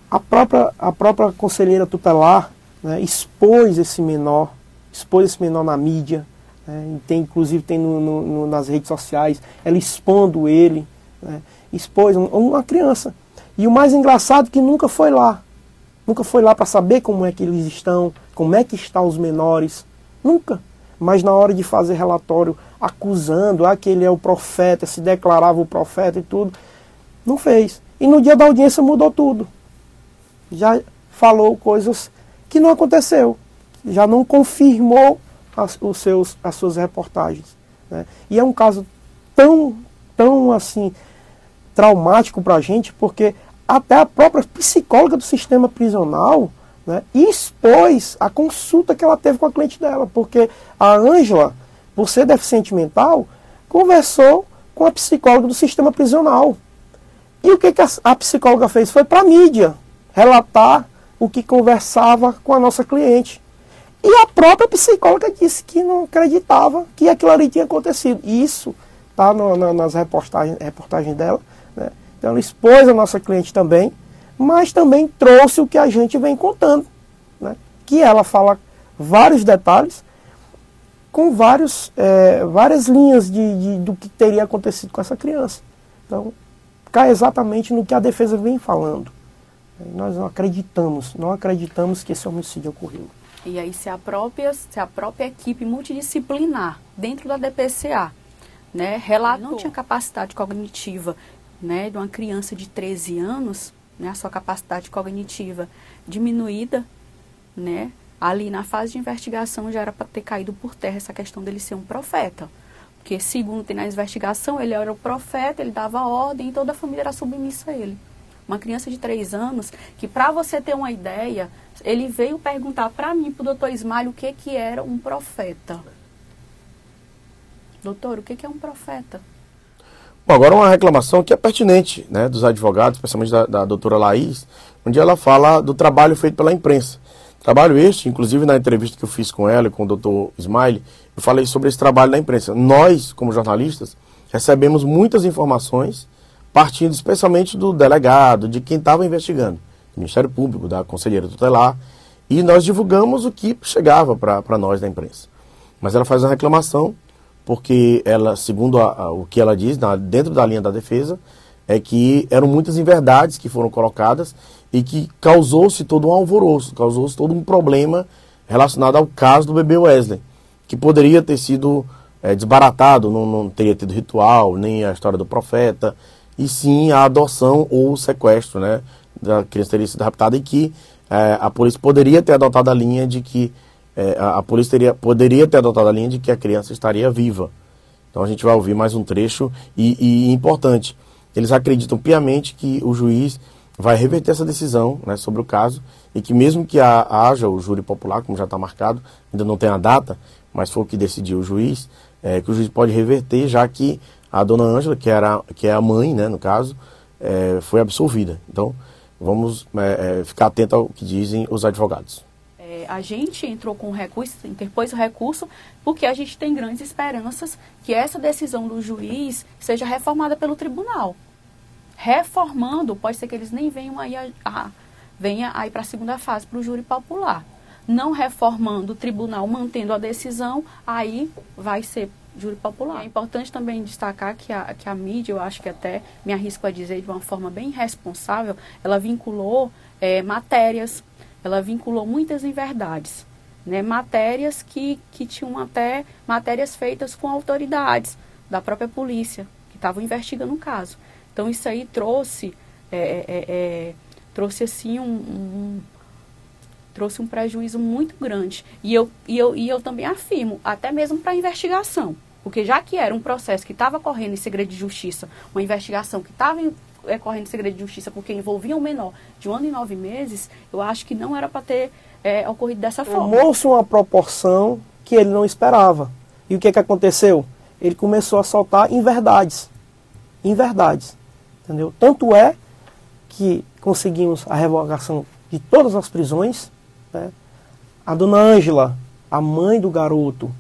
a própria, a própria conselheira tutelar né, expôs esse menor, expôs esse menor na mídia, né, tem, inclusive tem no, no, nas redes sociais, ela expondo ele, né, expôs uma criança. E o mais engraçado é que nunca foi lá. Nunca foi lá para saber como é que eles estão, como é que estão os menores. Nunca. Mas na hora de fazer relatório acusando ah, que ele é o profeta, se declarava o profeta e tudo, não fez. E no dia da audiência mudou tudo. Já falou coisas que não aconteceu. Já não confirmou as, os seus, as suas reportagens. Né? E é um caso tão, tão assim, traumático para a gente, porque até a própria psicóloga do sistema prisional né, expôs a consulta que ela teve com a cliente dela, porque a Ângela, por ser deficiente mental, conversou com a psicóloga do sistema prisional. E o que, que a, a psicóloga fez? Foi para a mídia relatar o que conversava com a nossa cliente. E a própria psicóloga disse que não acreditava que aquilo ali tinha acontecido. Isso está nas reportagens, reportagens dela. Né? Então ela expôs a nossa cliente também, mas também trouxe o que a gente vem contando, né? que ela fala vários detalhes com vários, é, várias linhas de, de, do que teria acontecido com essa criança. Então, cai exatamente no que a defesa vem falando. Nós não acreditamos, não acreditamos que esse homicídio ocorreu. E aí, se a própria, se a própria equipe multidisciplinar dentro da DPCA né, relatou não tinha capacidade cognitiva né, de uma criança de 13 anos, né, a sua capacidade cognitiva diminuída, né, ali na fase de investigação já era para ter caído por terra essa questão dele ser um profeta. Porque, segundo tem na investigação, ele era o profeta, ele dava ordem e toda a família era submissa a ele. Uma criança de 3 anos, que para você ter uma ideia, ele veio perguntar para mim, para o doutor Ismael, o que, que era um profeta. Doutor, o que, que é um profeta? Bom, agora uma reclamação que é pertinente né, dos advogados, especialmente da, da doutora Laís, onde ela fala do trabalho feito pela imprensa. Trabalho este, inclusive na entrevista que eu fiz com ela e com o doutor Smiley, eu falei sobre esse trabalho da imprensa. Nós, como jornalistas, recebemos muitas informações partindo especialmente do delegado, de quem estava investigando, do Ministério Público, da Conselheira Tutelar, e nós divulgamos o que chegava para nós da imprensa. Mas ela faz uma reclamação, porque ela, segundo a, a, o que ela diz, na, dentro da linha da defesa, é que eram muitas inverdades que foram colocadas e que causou-se todo um alvoroço, causou-se todo um problema relacionado ao caso do bebê Wesley, que poderia ter sido é, desbaratado, não, não teria tido ritual, nem a história do profeta, e sim a adoção ou o sequestro, né, da criança teria sido raptada e que é, a polícia poderia ter adotado a linha de que é, a, a, polícia teria, poderia ter adotado a linha de que a criança estaria viva. Então a gente vai ouvir mais um trecho e, e importante. Eles acreditam piamente que o juiz vai reverter essa decisão né, sobre o caso e que mesmo que haja o júri popular, como já está marcado, ainda não tem a data, mas foi o que decidiu o juiz, é, que o juiz pode reverter, já que a dona Ângela, que, era, que é a mãe, né, no caso, é, foi absolvida. Então, vamos é, é ficar atento ao que dizem os advogados. É, a gente entrou com o recurso, interpôs o recurso, porque a gente tem grandes esperanças que essa decisão do juiz seja reformada pelo tribunal reformando, pode ser que eles nem venham aí a, a venha aí para a segunda fase para o júri popular. Não reformando o tribunal, mantendo a decisão, aí vai ser júri popular. É importante também destacar que a, que a mídia, eu acho que até me arrisco a dizer de uma forma bem responsável, ela vinculou é, matérias, ela vinculou muitas inverdades. Né, matérias que, que tinham até matérias feitas com autoridades da própria polícia, que estavam investigando o caso. Então isso aí trouxe, é, é, é, é, trouxe assim um, um, trouxe um prejuízo muito grande. E eu, e eu, e eu também afirmo, até mesmo para a investigação. Porque já que era um processo que estava correndo em segredo de justiça, uma investigação que estava é, correndo em segredo de justiça porque envolvia um menor de um ano e nove meses, eu acho que não era para ter é, ocorrido dessa forma. Tomou-se uma proporção que ele não esperava. E o que, que aconteceu? Ele começou a soltar inverdades. Inverdades. Entendeu? Tanto é que conseguimos a revogação de todas as prisões. Né? A dona Ângela, a mãe do garoto,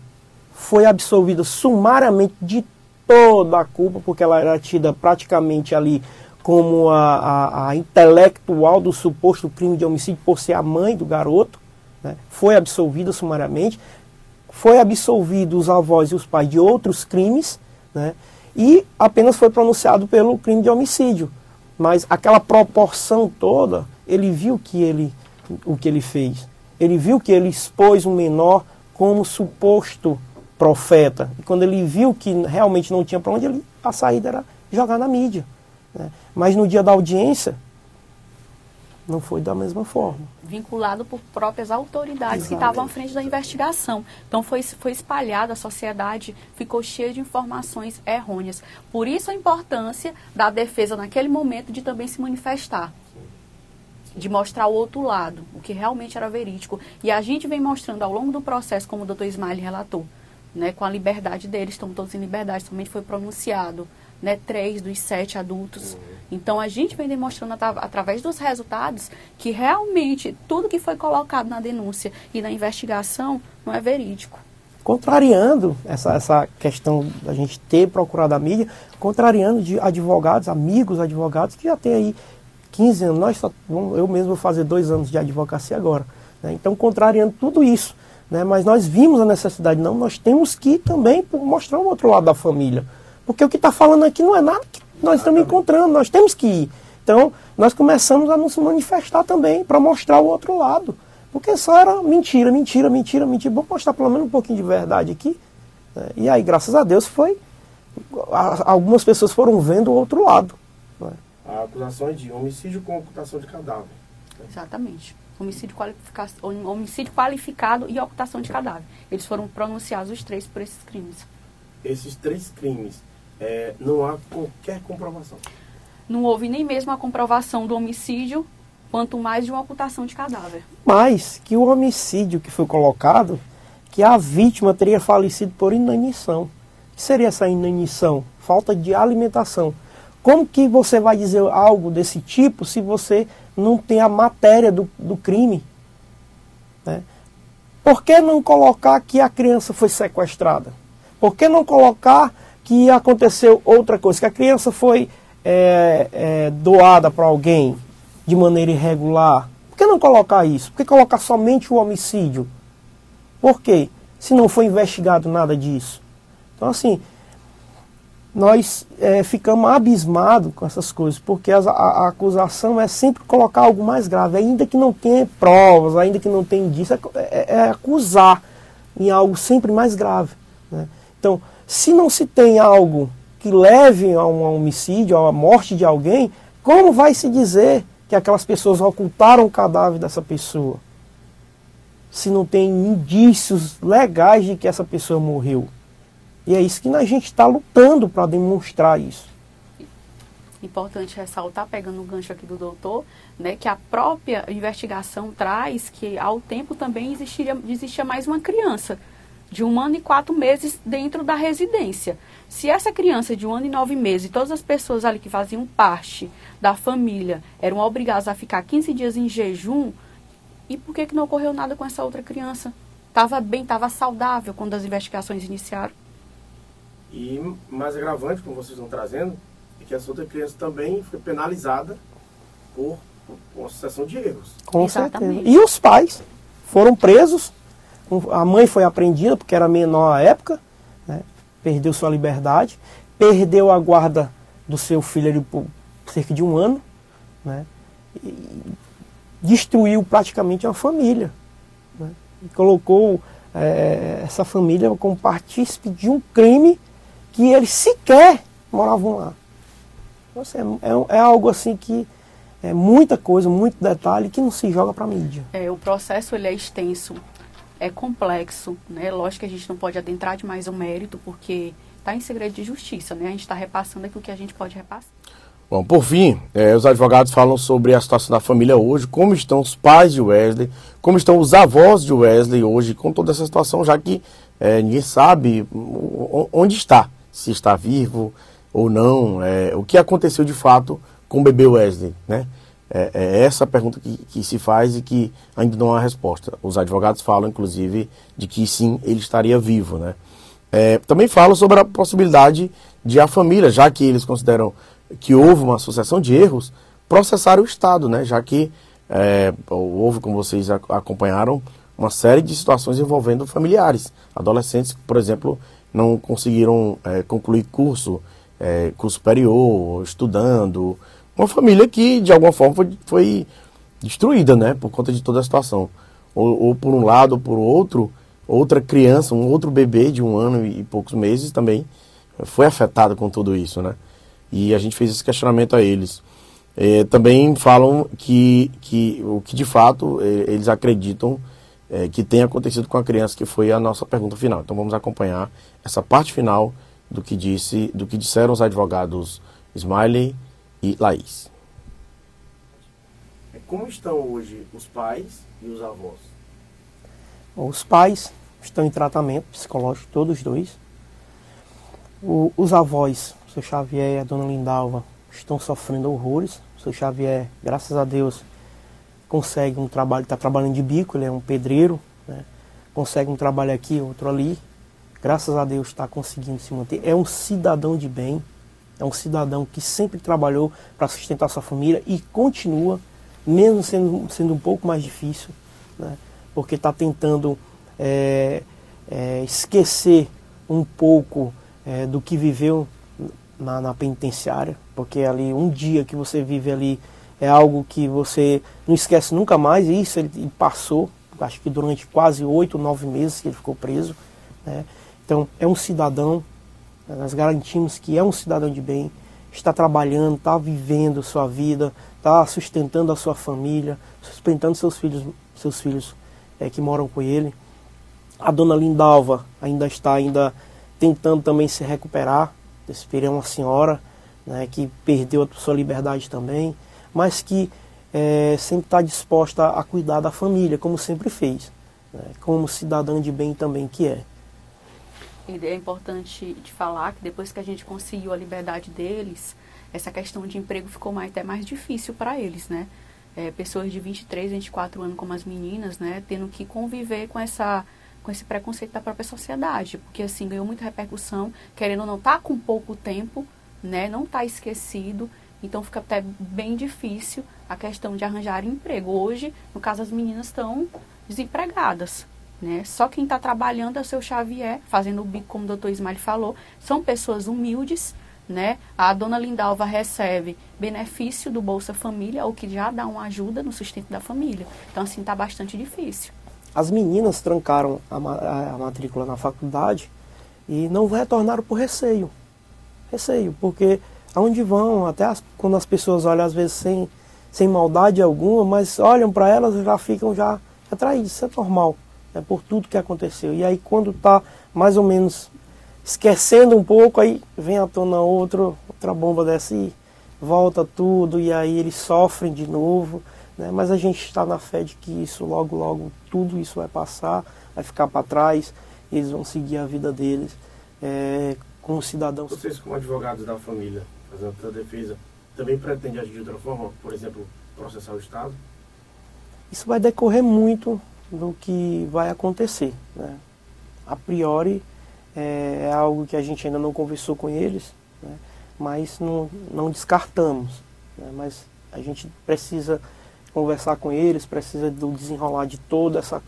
foi absolvida sumariamente de toda a culpa, porque ela era tida praticamente ali como a, a, a intelectual do suposto crime de homicídio por ser a mãe do garoto. Né? Foi absolvida sumariamente. Foi absolvido os avós e os pais de outros crimes. Né? e apenas foi pronunciado pelo crime de homicídio. Mas aquela proporção toda, ele viu que ele, o que ele fez. Ele viu que ele expôs um menor como suposto profeta. E quando ele viu que realmente não tinha para onde, ele, a saída era jogar na mídia. Né? Mas no dia da audiência, não foi da mesma forma. Vinculado por próprias autoridades Exatamente. que estavam à frente da investigação. Então foi, foi espalhado, a sociedade ficou cheia de informações errôneas. Por isso a importância da defesa naquele momento de também se manifestar. De mostrar o outro lado, o que realmente era verídico. E a gente vem mostrando ao longo do processo, como o doutor Ismael relatou, né, com a liberdade deles, estão todos em liberdade, somente foi pronunciado né, três dos sete adultos. Então a gente vem demonstrando através dos resultados que realmente tudo que foi colocado na denúncia e na investigação não é verídico. Contrariando essa, essa questão da gente ter procurado a mídia, contrariando de advogados, amigos advogados, que já tem aí 15 anos, nós só, eu mesmo vou fazer dois anos de advocacia agora. Né? Então, contrariando tudo isso. Né? Mas nós vimos a necessidade, não, nós temos que também mostrar o outro lado da família. Porque o que está falando aqui não é nada que nós estamos encontrando, nós temos que ir. Então, nós começamos a nos manifestar também para mostrar o outro lado. Porque só era mentira, mentira, mentira, mentira. Vamos mostrar pelo menos um pouquinho de verdade aqui. Né? E aí, graças a Deus, foi. Algumas pessoas foram vendo o outro lado. A acusação é de homicídio com ocultação de cadáver. Exatamente. Homicídio, homicídio qualificado e ocultação de cadáver. Eles foram pronunciados os três por esses crimes esses três crimes, é, não há qualquer comprovação. Não houve nem mesmo a comprovação do homicídio, quanto mais de uma ocultação de cadáver. Mas que o homicídio que foi colocado, que a vítima teria falecido por inanição. O que seria essa inanição? Falta de alimentação. Como que você vai dizer algo desse tipo se você não tem a matéria do, do crime? Né? Por que não colocar que a criança foi sequestrada? Por que não colocar que aconteceu outra coisa? Que a criança foi é, é, doada para alguém de maneira irregular? Por que não colocar isso? Por que colocar somente o homicídio? Por quê? Se não foi investigado nada disso. Então, assim, nós é, ficamos abismados com essas coisas, porque a, a, acusação é sempre colocar algo mais grave, ainda que não tenha provas, ainda que não tenha indício, é, é, é, acusar em algo sempre mais grave. Né? Então, se não se tem algo que leve a um homicídio, a morte de alguém, como vai se dizer que aquelas pessoas ocultaram o cadáver dessa pessoa? Se não tem indícios legais de que essa pessoa morreu. E é isso que a gente está lutando para demonstrar isso. Importante ressaltar, pegando o gancho aqui do doutor, né, que a própria investigação traz que ao tempo também existiria, existia mais uma criança de um ano e quatro meses dentro da residência. Se essa criança de um ano e nove meses, todas as pessoas ali que faziam parte da família eram obrigadas a ficar 15 dias em jejum, e por que, que não ocorreu nada com essa outra criança? Estava bem, estava saudável quando as investigações iniciaram. E mais agravante, como vocês estão trazendo, é que essa outra criança também foi penalizada por, por uma sucessão de erros. Com Exatamente. certeza. E os pais foram presos, a mãe foi apreendida porque era menor à época, né? perdeu sua liberdade, perdeu a guarda do seu filho ali por cerca de um ano, né? destruiu praticamente a família. Né? E colocou é, essa família como partícipe de um crime que eles sequer moravam lá. Nossa, é, é, é, algo assim que é muita coisa, muito detalhe que não se joga para mídia. É, o processo ele é extenso, é complexo, né? Lógico que a gente não pode adentrar demais o mérito, porque está em segredo de justiça, né? A gente está repassando aquilo que a gente pode repassar. Bom, por fim, é, os advogados falam sobre a situação da família hoje, como estão os pais de Wesley, como estão os avós de Wesley hoje, com toda essa situação, já que é, ninguém sabe onde está se está vivo ou não, é, o que aconteceu de fato com o bebê Wesley, né? É, é essa a pergunta que, que, se faz e que ainda não há resposta. Os advogados falam, inclusive, de que sim, ele estaria vivo, né? É, também falam sobre a possibilidade de a família, já que eles consideram que houve uma sucessão de erros, processar o Estado, né? Já que é, houve, como vocês acompanharam, uma série de situações envolvendo familiares, adolescentes, por exemplo, não conseguiram é, concluir curso, é, curso superior, estudando. Uma família que, de alguma forma, foi, foi destruída, né? Por conta de toda a situação. Ou, ou, por um lado ou por outro, outra criança, um outro bebê de um ano e poucos meses também foi afetado com tudo isso, né? E a gente fez esse questionamento a eles. É, também falam que, que o que de fato é, eles acreditam é, que tenha acontecido com a criança, que foi a nossa pergunta final. Então vamos acompanhar essa parte final do que disse, do que disseram os advogados Smiley e Laís. É, como estão hoje os pais e os avós? Os pais estão em tratamento psicológico, todos os dois. O, os avós, o seu Xavier e a dona Lindalva, estão sofrendo horrores. O seu Xavier, graças a Deus, consegue um trabalho, está trabalhando de bico, ele é um pedreiro, né? consegue um trabalho aqui, outro ali. Graças a Deus está conseguindo se manter. É um cidadão de bem, é um cidadão que sempre trabalhou para sustentar sua família e continua, mesmo sendo, sendo um pouco mais difícil, né? porque está tentando é, é, esquecer um pouco é, do que viveu na, na penitenciária, porque ali um dia que você vive ali é algo que você não esquece nunca mais, e isso ele passou, acho que durante quase oito, nove meses que ele ficou preso. Né? Então, é um cidadão, nós garantimos que é um cidadão de bem, está trabalhando, está vivendo sua vida, está sustentando a sua família, sustentando seus filhos, seus filhos é, que moram com ele. A dona Lindalva ainda está ainda tentando também se recuperar. Esse é uma senhora né, que perdeu a sua liberdade também mas que é, sempre está disposta a cuidar da família, como sempre fez, né? como cidadã de bem também que é. E é importante de falar que depois que a gente conseguiu a liberdade deles, essa questão de emprego ficou mais, até mais difícil para eles, né? é, pessoas de 23, 24 anos como as meninas, né, tendo que conviver com essa com esse preconceito da própria sociedade, porque assim ganhou muita repercussão, querendo ou não tá com pouco tempo, né, não tá esquecido, então fica até bem difícil a questão de arranjar emprego. Hoje, no caso, as meninas estão desempregadas, né? Só quem está trabalhando é o seu Xavier, fazendo o bico, como o doutor Ismael falou, são pessoas humildes, né? A dona Lindalva recebe benefício do Bolsa Família, o que já dá uma ajuda no sustento da família. Então, assim, está bastante difícil. As meninas trancaram a, a, a matrícula na faculdade e não retornaram por receio. Receio, porque aonde vão, até as, quando as pessoas olham às vezes sem, sem maldade alguma, mas olham para elas e já ficam já atraídas, isso é normal, né, por tudo que aconteceu. E aí quando está mais ou menos esquecendo um pouco, aí vem à tona outro, outra bomba dessa e volta tudo, e aí eles sofrem de novo. Né? Mas a gente está na fé de que isso logo, logo, tudo isso vai passar, vai ficar para trás, eles vão seguir a vida deles é, como cidadãos. Vocês, como advogados da família, fazendo a defesa, também pretende agir de outra forma, por exemplo, processar o Estado? Isso vai decorrer muito do que vai acontecer. Né? A priori, é, é, algo que a gente ainda não conversou com eles, né? mas não, não descartamos. Né? Mas a gente precisa conversar com eles, precisa do desenrolar de toda essa,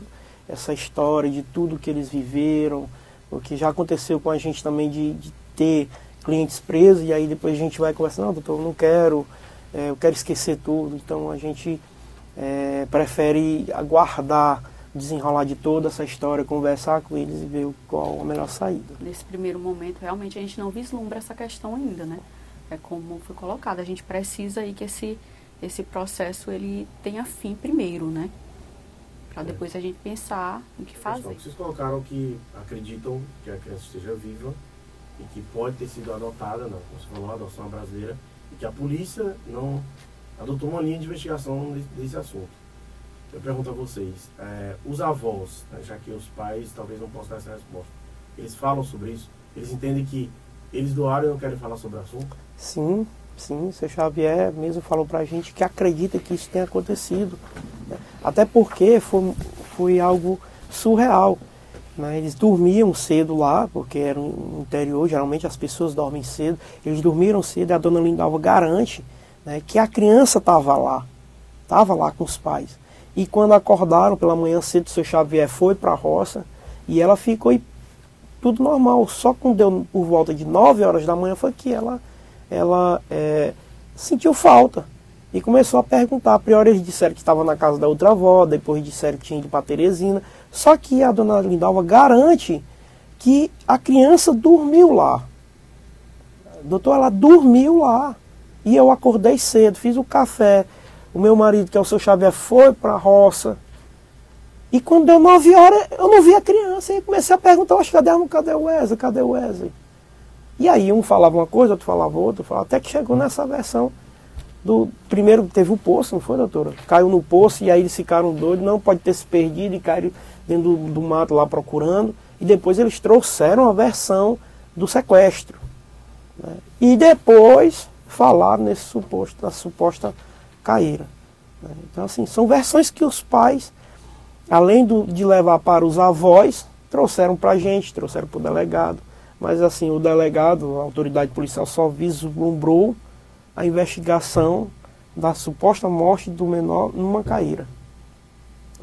essa história, de tudo que eles viveram, o que já aconteceu com a gente também de, de ter clientes presos e aí depois a gente vai conversar, não, doutor, eu não quero, é, eu quero esquecer tudo. Então a gente é, prefere aguardar desenrolar de toda essa história, conversar com eles e ver qual a melhor saída. Nesse primeiro momento, realmente a gente não vislumbra essa questão ainda, né? É como foi colocado, a gente precisa aí que esse, esse processo ele tenha fim primeiro, né? Para é. depois a gente pensar no que fazer. Vocês colocaram que acreditam que a criança esteja viva e que pode ter sido adotada, não, como você falou, adoção brasileira, e que a polícia não adotou uma linha de investigação desse, assunto. Eu pergunto a vocês, é, os avós, né, já que os pais talvez não possam dar essa resposta, eles falam sobre isso? Eles entendem que eles doaram e não querem falar sobre o assunto? Sim, sim. O seu Xavier mesmo falou pra gente que acredita que isso tenha acontecido. Né? Até porque foi, foi algo surreal. Né? Eles dormiam cedo lá, porque era no interior, geralmente as pessoas dormem cedo. Eles dormiram cedo e a dona Lindalva garante né, que a criança estava lá, estava lá com os pais. E quando acordaram pela manhã cedo, o seu Xavier foi para a roça e ela ficou e tudo normal. Só quando deu por volta de 9 horas da manhã foi que ela, ela é, sentiu falta. E começou a perguntar. A priori eles disseram que estava na casa da outra avó, depois disseram que tinha ido para Teresina. Só que a dona Lindalva garante que a criança dormiu lá. Doutor, ela dormiu lá. E eu acordei cedo, fiz o café, o meu marido, que é o seu Xavier, foi para a roça. E quando deu nove horas, eu não vi a criança. E comecei a perguntar, acho, cadê, cadê o Wesley? Cadê o Wesley? E aí um falava uma coisa, outro falava outra, falava, até que chegou nessa versão do. Primeiro teve o poço, não foi, doutora? Caiu no poço e aí eles ficaram doidos, não pode ter se perdido e caíram dentro do, do mato lá procurando. E depois eles trouxeram a versão do sequestro. Né? E depois falaram nesse suposto, da suposta caíram. Né? Então, assim, são versões que os pais, além do, de levar para os avós, trouxeram para a gente, trouxeram para o delegado. Mas, assim, o delegado, a autoridade policial, só vislumbrou a investigação da suposta morte do menor numa caíra.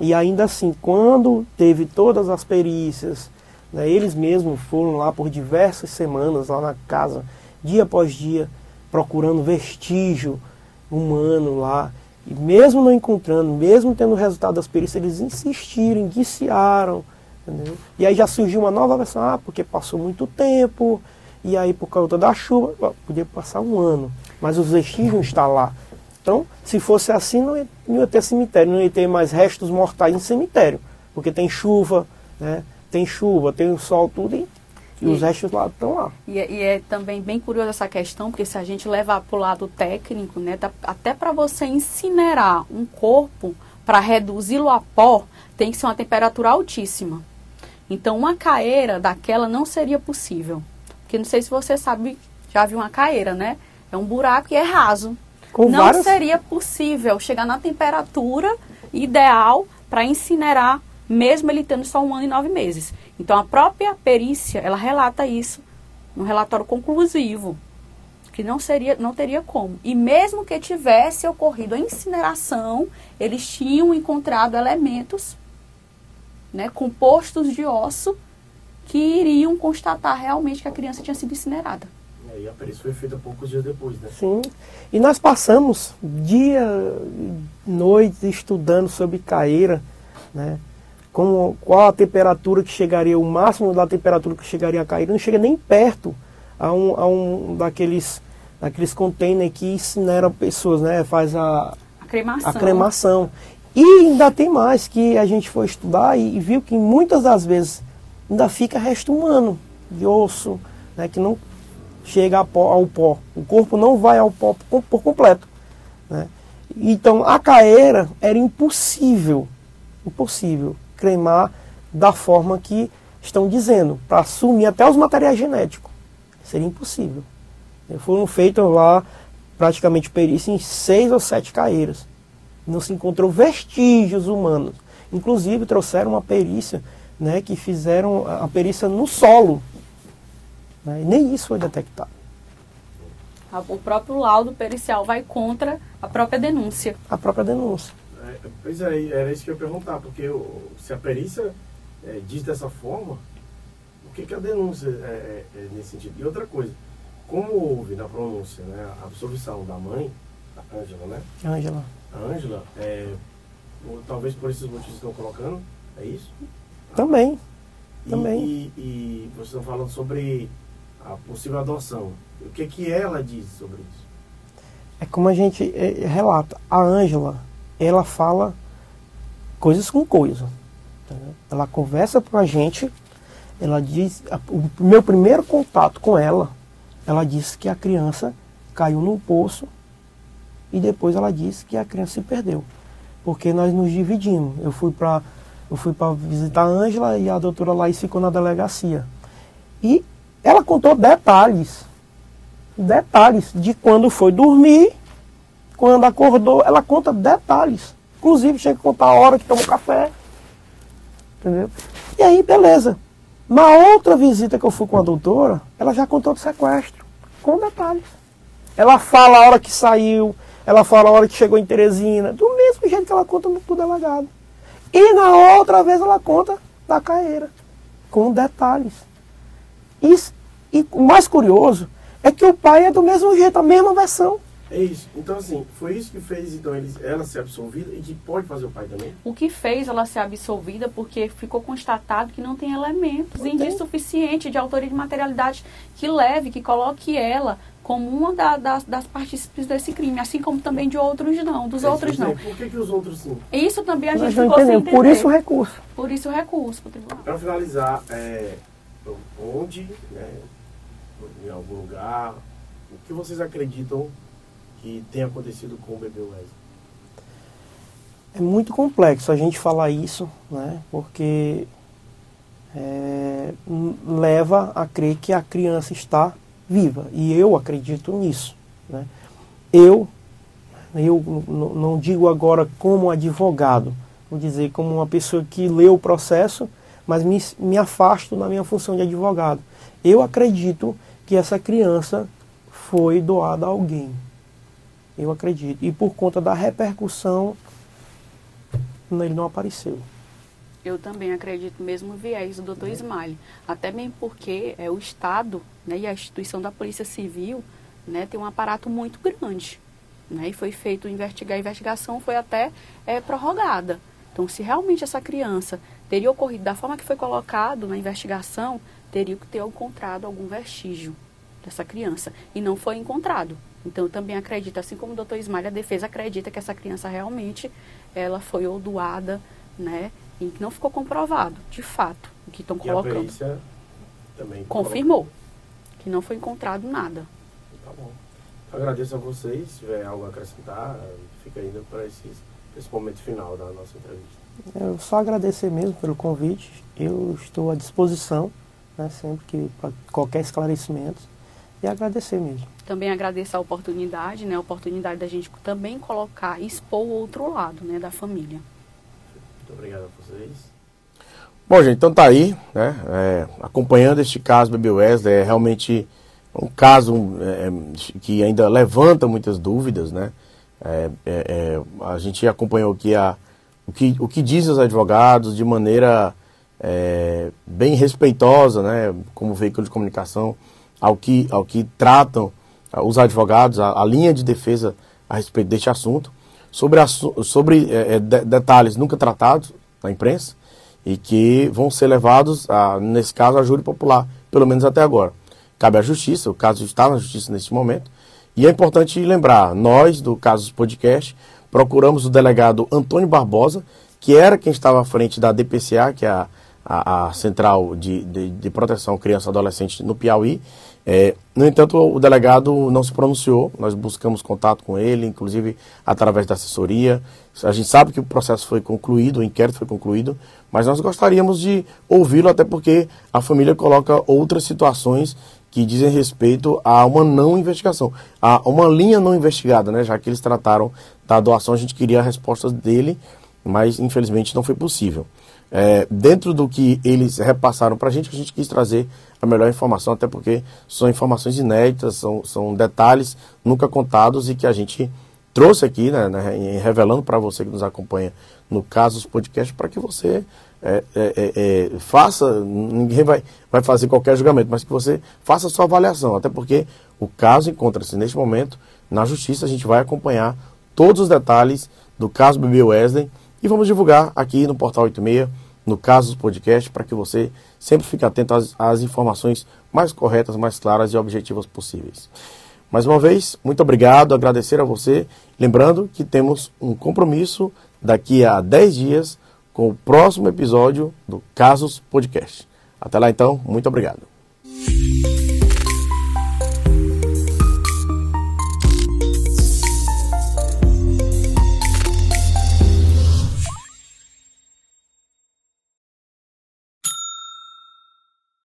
E ainda assim, quando teve todas as perícias, né, eles mesmos foram lá por diversas semanas, lá na casa, dia após dia, procurando vestígio humano lá. E mesmo não encontrando, mesmo tendo o resultado das perícias, eles insistiram, indiciaram. Entendeu? E aí já surgiu uma nova versão, ah, porque passou muito tempo, e aí por causa da chuva, podia passar um ano, mas os vestígios estão lá. Então, se fosse assim, não ia, não ia ter cemitério, não ia ter mais restos mortais em cemitério, porque tem chuva, né? tem chuva, tem o sol, tudo, e e, os restos lá estão lá. E, é, e, é também bem curiosa essa questão, porque se a gente levar para o lado técnico, né, tá, até para você incinerar um corpo, para reduzi-lo a pó, tem que ser uma temperatura altíssima. Então, uma caeira daquela não seria possível. Porque não sei se você sabe, já viu uma caeira, né? É um buraco e é raso. Com não várias... seria possível chegar na temperatura ideal para incinerar, mesmo ele tendo só um ano e nove meses. Então a própria perícia, ela relata isso no relatório conclusivo, que não seria, não teria como. E mesmo que tivesse ocorrido a incineração, eles tinham encontrado elementos, né, compostos de osso, que iriam constatar realmente que a criança tinha sido incinerada. E a perícia foi feita poucos dias depois, né? Sim. E nós passamos dia, noite estudando sobre caeira, né? Com qual a temperatura que chegaria, o máximo da temperatura que chegaria a cair, não chega nem perto a um, a um daqueles, daqueles containers que incineram pessoas, né? Faz a, a cremação. A cremação. E ainda tem mais que a gente foi estudar e, e viu que muitas das vezes ainda fica resto humano de osso, né, que não chega ao pó. O corpo não vai ao pó por completo. Né? Então a caeira era impossível, impossível cremar da forma que estão dizendo, para assumir até os materiais genéticos. Seria impossível. Foram feitos lá praticamente perícia em seis ou sete caeiras. Não se encontrou vestígios humanos. Inclusive trouxeram uma perícia né, que fizeram a perícia no solo. Né, e nem isso foi detectado. O próprio laudo pericial vai contra a própria denúncia. A própria denúncia. É, pois é, era isso que eu ia perguntar, porque se a perícia é, diz dessa forma, o que, que a denúncia é, é, é, nesse sentido? E outra coisa, como houve na pronúncia né, a absolvição da mãe, a Ângela, né? Ângela. A Ângela, é, talvez por esses motivos que estão colocando, é isso? Também. E, Também. E, e, vocês estão falando sobre a possível adoção. O que, que ela diz sobre isso? É como a gente é, relata. A Ângela, ela fala coisas com coisa. Ela conversa com a gente, ela diz. O meu primeiro contato com ela, ela disse que a criança caiu num poço e depois ela disse que a criança se perdeu. Porque nós nos dividimos. Eu fui para eu fui para visitar a Ângela e a doutora Laís ficou na delegacia. E ela contou detalhes. Detalhes de quando foi dormir, quando acordou, ela conta detalhes. Inclusive, tinha que contar a hora que tomou café. Entendeu? E aí, beleza. Na outra visita que eu fui com a doutora, ela já contou do sequestro, com detalhes. Ela fala a hora que saiu, ela fala a hora que chegou em Teresina, do mesmo jeito que ela conta no delegado. E na outra vez ela conta da caeira, com detalhes. Isso, e o mais curioso é que o pai é do mesmo jeito, a mesma versão. É isso. Então, assim, foi isso que fez então eles, ela ser absolvida e que pode fazer o pai também? O que fez ela ser absolvida porque ficou constatado que não tem elementos indícios suficientes de autoria de materialidade que leve, que coloque ela como uma da, das, das participantes desse crime, assim como também de outros não, dos é, outros não. Por que, que os outros sim? Isso também a gente ficou sem entender. Por isso o recurso. Por isso o recurso para tribunal. Para finalizar, é, onde, né, em algum lugar, o que vocês acreditam que tem acontecido com o bebê Wesley? É muito complexo a gente falar isso, né, porque é, leva a crer que a criança está viva. E eu acredito nisso. Né? Eu, eu não digo agora como advogado, vou dizer como uma pessoa que leu o processo, mas me, me afasto da minha função de advogado. Eu acredito que essa criança foi doada a alguém. Eu acredito. E por conta da repercussão, ele não apareceu. Eu também acredito mesmo viés do doutor Smiley. Até mesmo porque é, o Estado né, e a instituição da Polícia Civil né, tem um aparato muito grande. Né, e foi feito investigar, a investigação foi até é, prorrogada. Então, se realmente essa criança teria ocorrido da forma que foi colocado na investigação, teria que ter encontrado algum vestígio dessa criança. E não foi encontrado. Então, eu também acredito, assim como o doutor Ismael, a defesa acredita que essa criança realmente ela foi ou doada, né? E que não ficou comprovado, de fato, o que estão colocando. A perícia também confirmou que não foi encontrado nada. Tá bom. Agradeço a vocês. Se tiver algo a acrescentar, fica ainda para esse, esse momento final da nossa entrevista. Eu só agradecer mesmo pelo convite. Eu estou à disposição, né, sempre que para qualquer esclarecimento. e agradecer mesmo. Também agradeço a oportunidade, né? A oportunidade da gente também colocar, expor o outro lado, né, da família. Muito obrigado a vocês. Bom, gente, então tá aí, né? É, acompanhando este caso Bebê Wesley, é realmente um caso é, que ainda levanta muitas dúvidas, né? É, é, é, a gente acompanhou aqui a, o, que, o que dizem os advogados de maneira é, bem respeitosa, né? Como veículo de comunicação, ao que, ao que tratam os advogados, a, a linha de defesa a respeito deste assunto, sobre, a, sobre é, de, detalhes nunca tratados na imprensa e que vão ser levados, a, nesse caso, a júri popular, pelo menos até agora cabe à justiça, o caso está na justiça neste momento. E é importante lembrar, nós do Casos Podcast procuramos o delegado Antônio Barbosa, que era quem estava à frente da DPCA, que é a, a, a Central de, de, de, Proteção Criança e Adolescente no Piauí. É, no entanto, o delegado não se pronunciou, nós buscamos contato com ele, inclusive através da assessoria. A gente sabe que o processo foi concluído, o inquérito foi concluído, mas nós gostaríamos de ouvi-lo, até porque a família coloca outras situações que dizem respeito a uma não investigação, a uma linha não investigada, né? Já que eles trataram da doação, a gente queria a resposta dele, mas infelizmente não foi possível. É, dentro do que eles repassaram para a gente, a gente quis trazer a melhor informação, até porque são informações inéditas, são, são detalhes nunca contados e que a gente trouxe aqui, né, né revelando para você que nos acompanha no Casos Podcast, para que você é, é, é, é, faça, ninguém vai, vai fazer qualquer julgamento, mas que você faça a sua avaliação, até porque o caso encontra-se neste momento na justiça, a gente vai acompanhar todos os detalhes do caso Bebê Wesley e vamos divulgar aqui no Portal 86, no Casos Podcast, para que você sempre fique atento às, às informações mais corretas, mais claras e objetivas possíveis. Mais uma vez, muito obrigado, agradecer a você. Lembrando que temos um compromisso daqui a 10 dias com o próximo episódio do Casos Podcast. Até lá então, muito obrigado.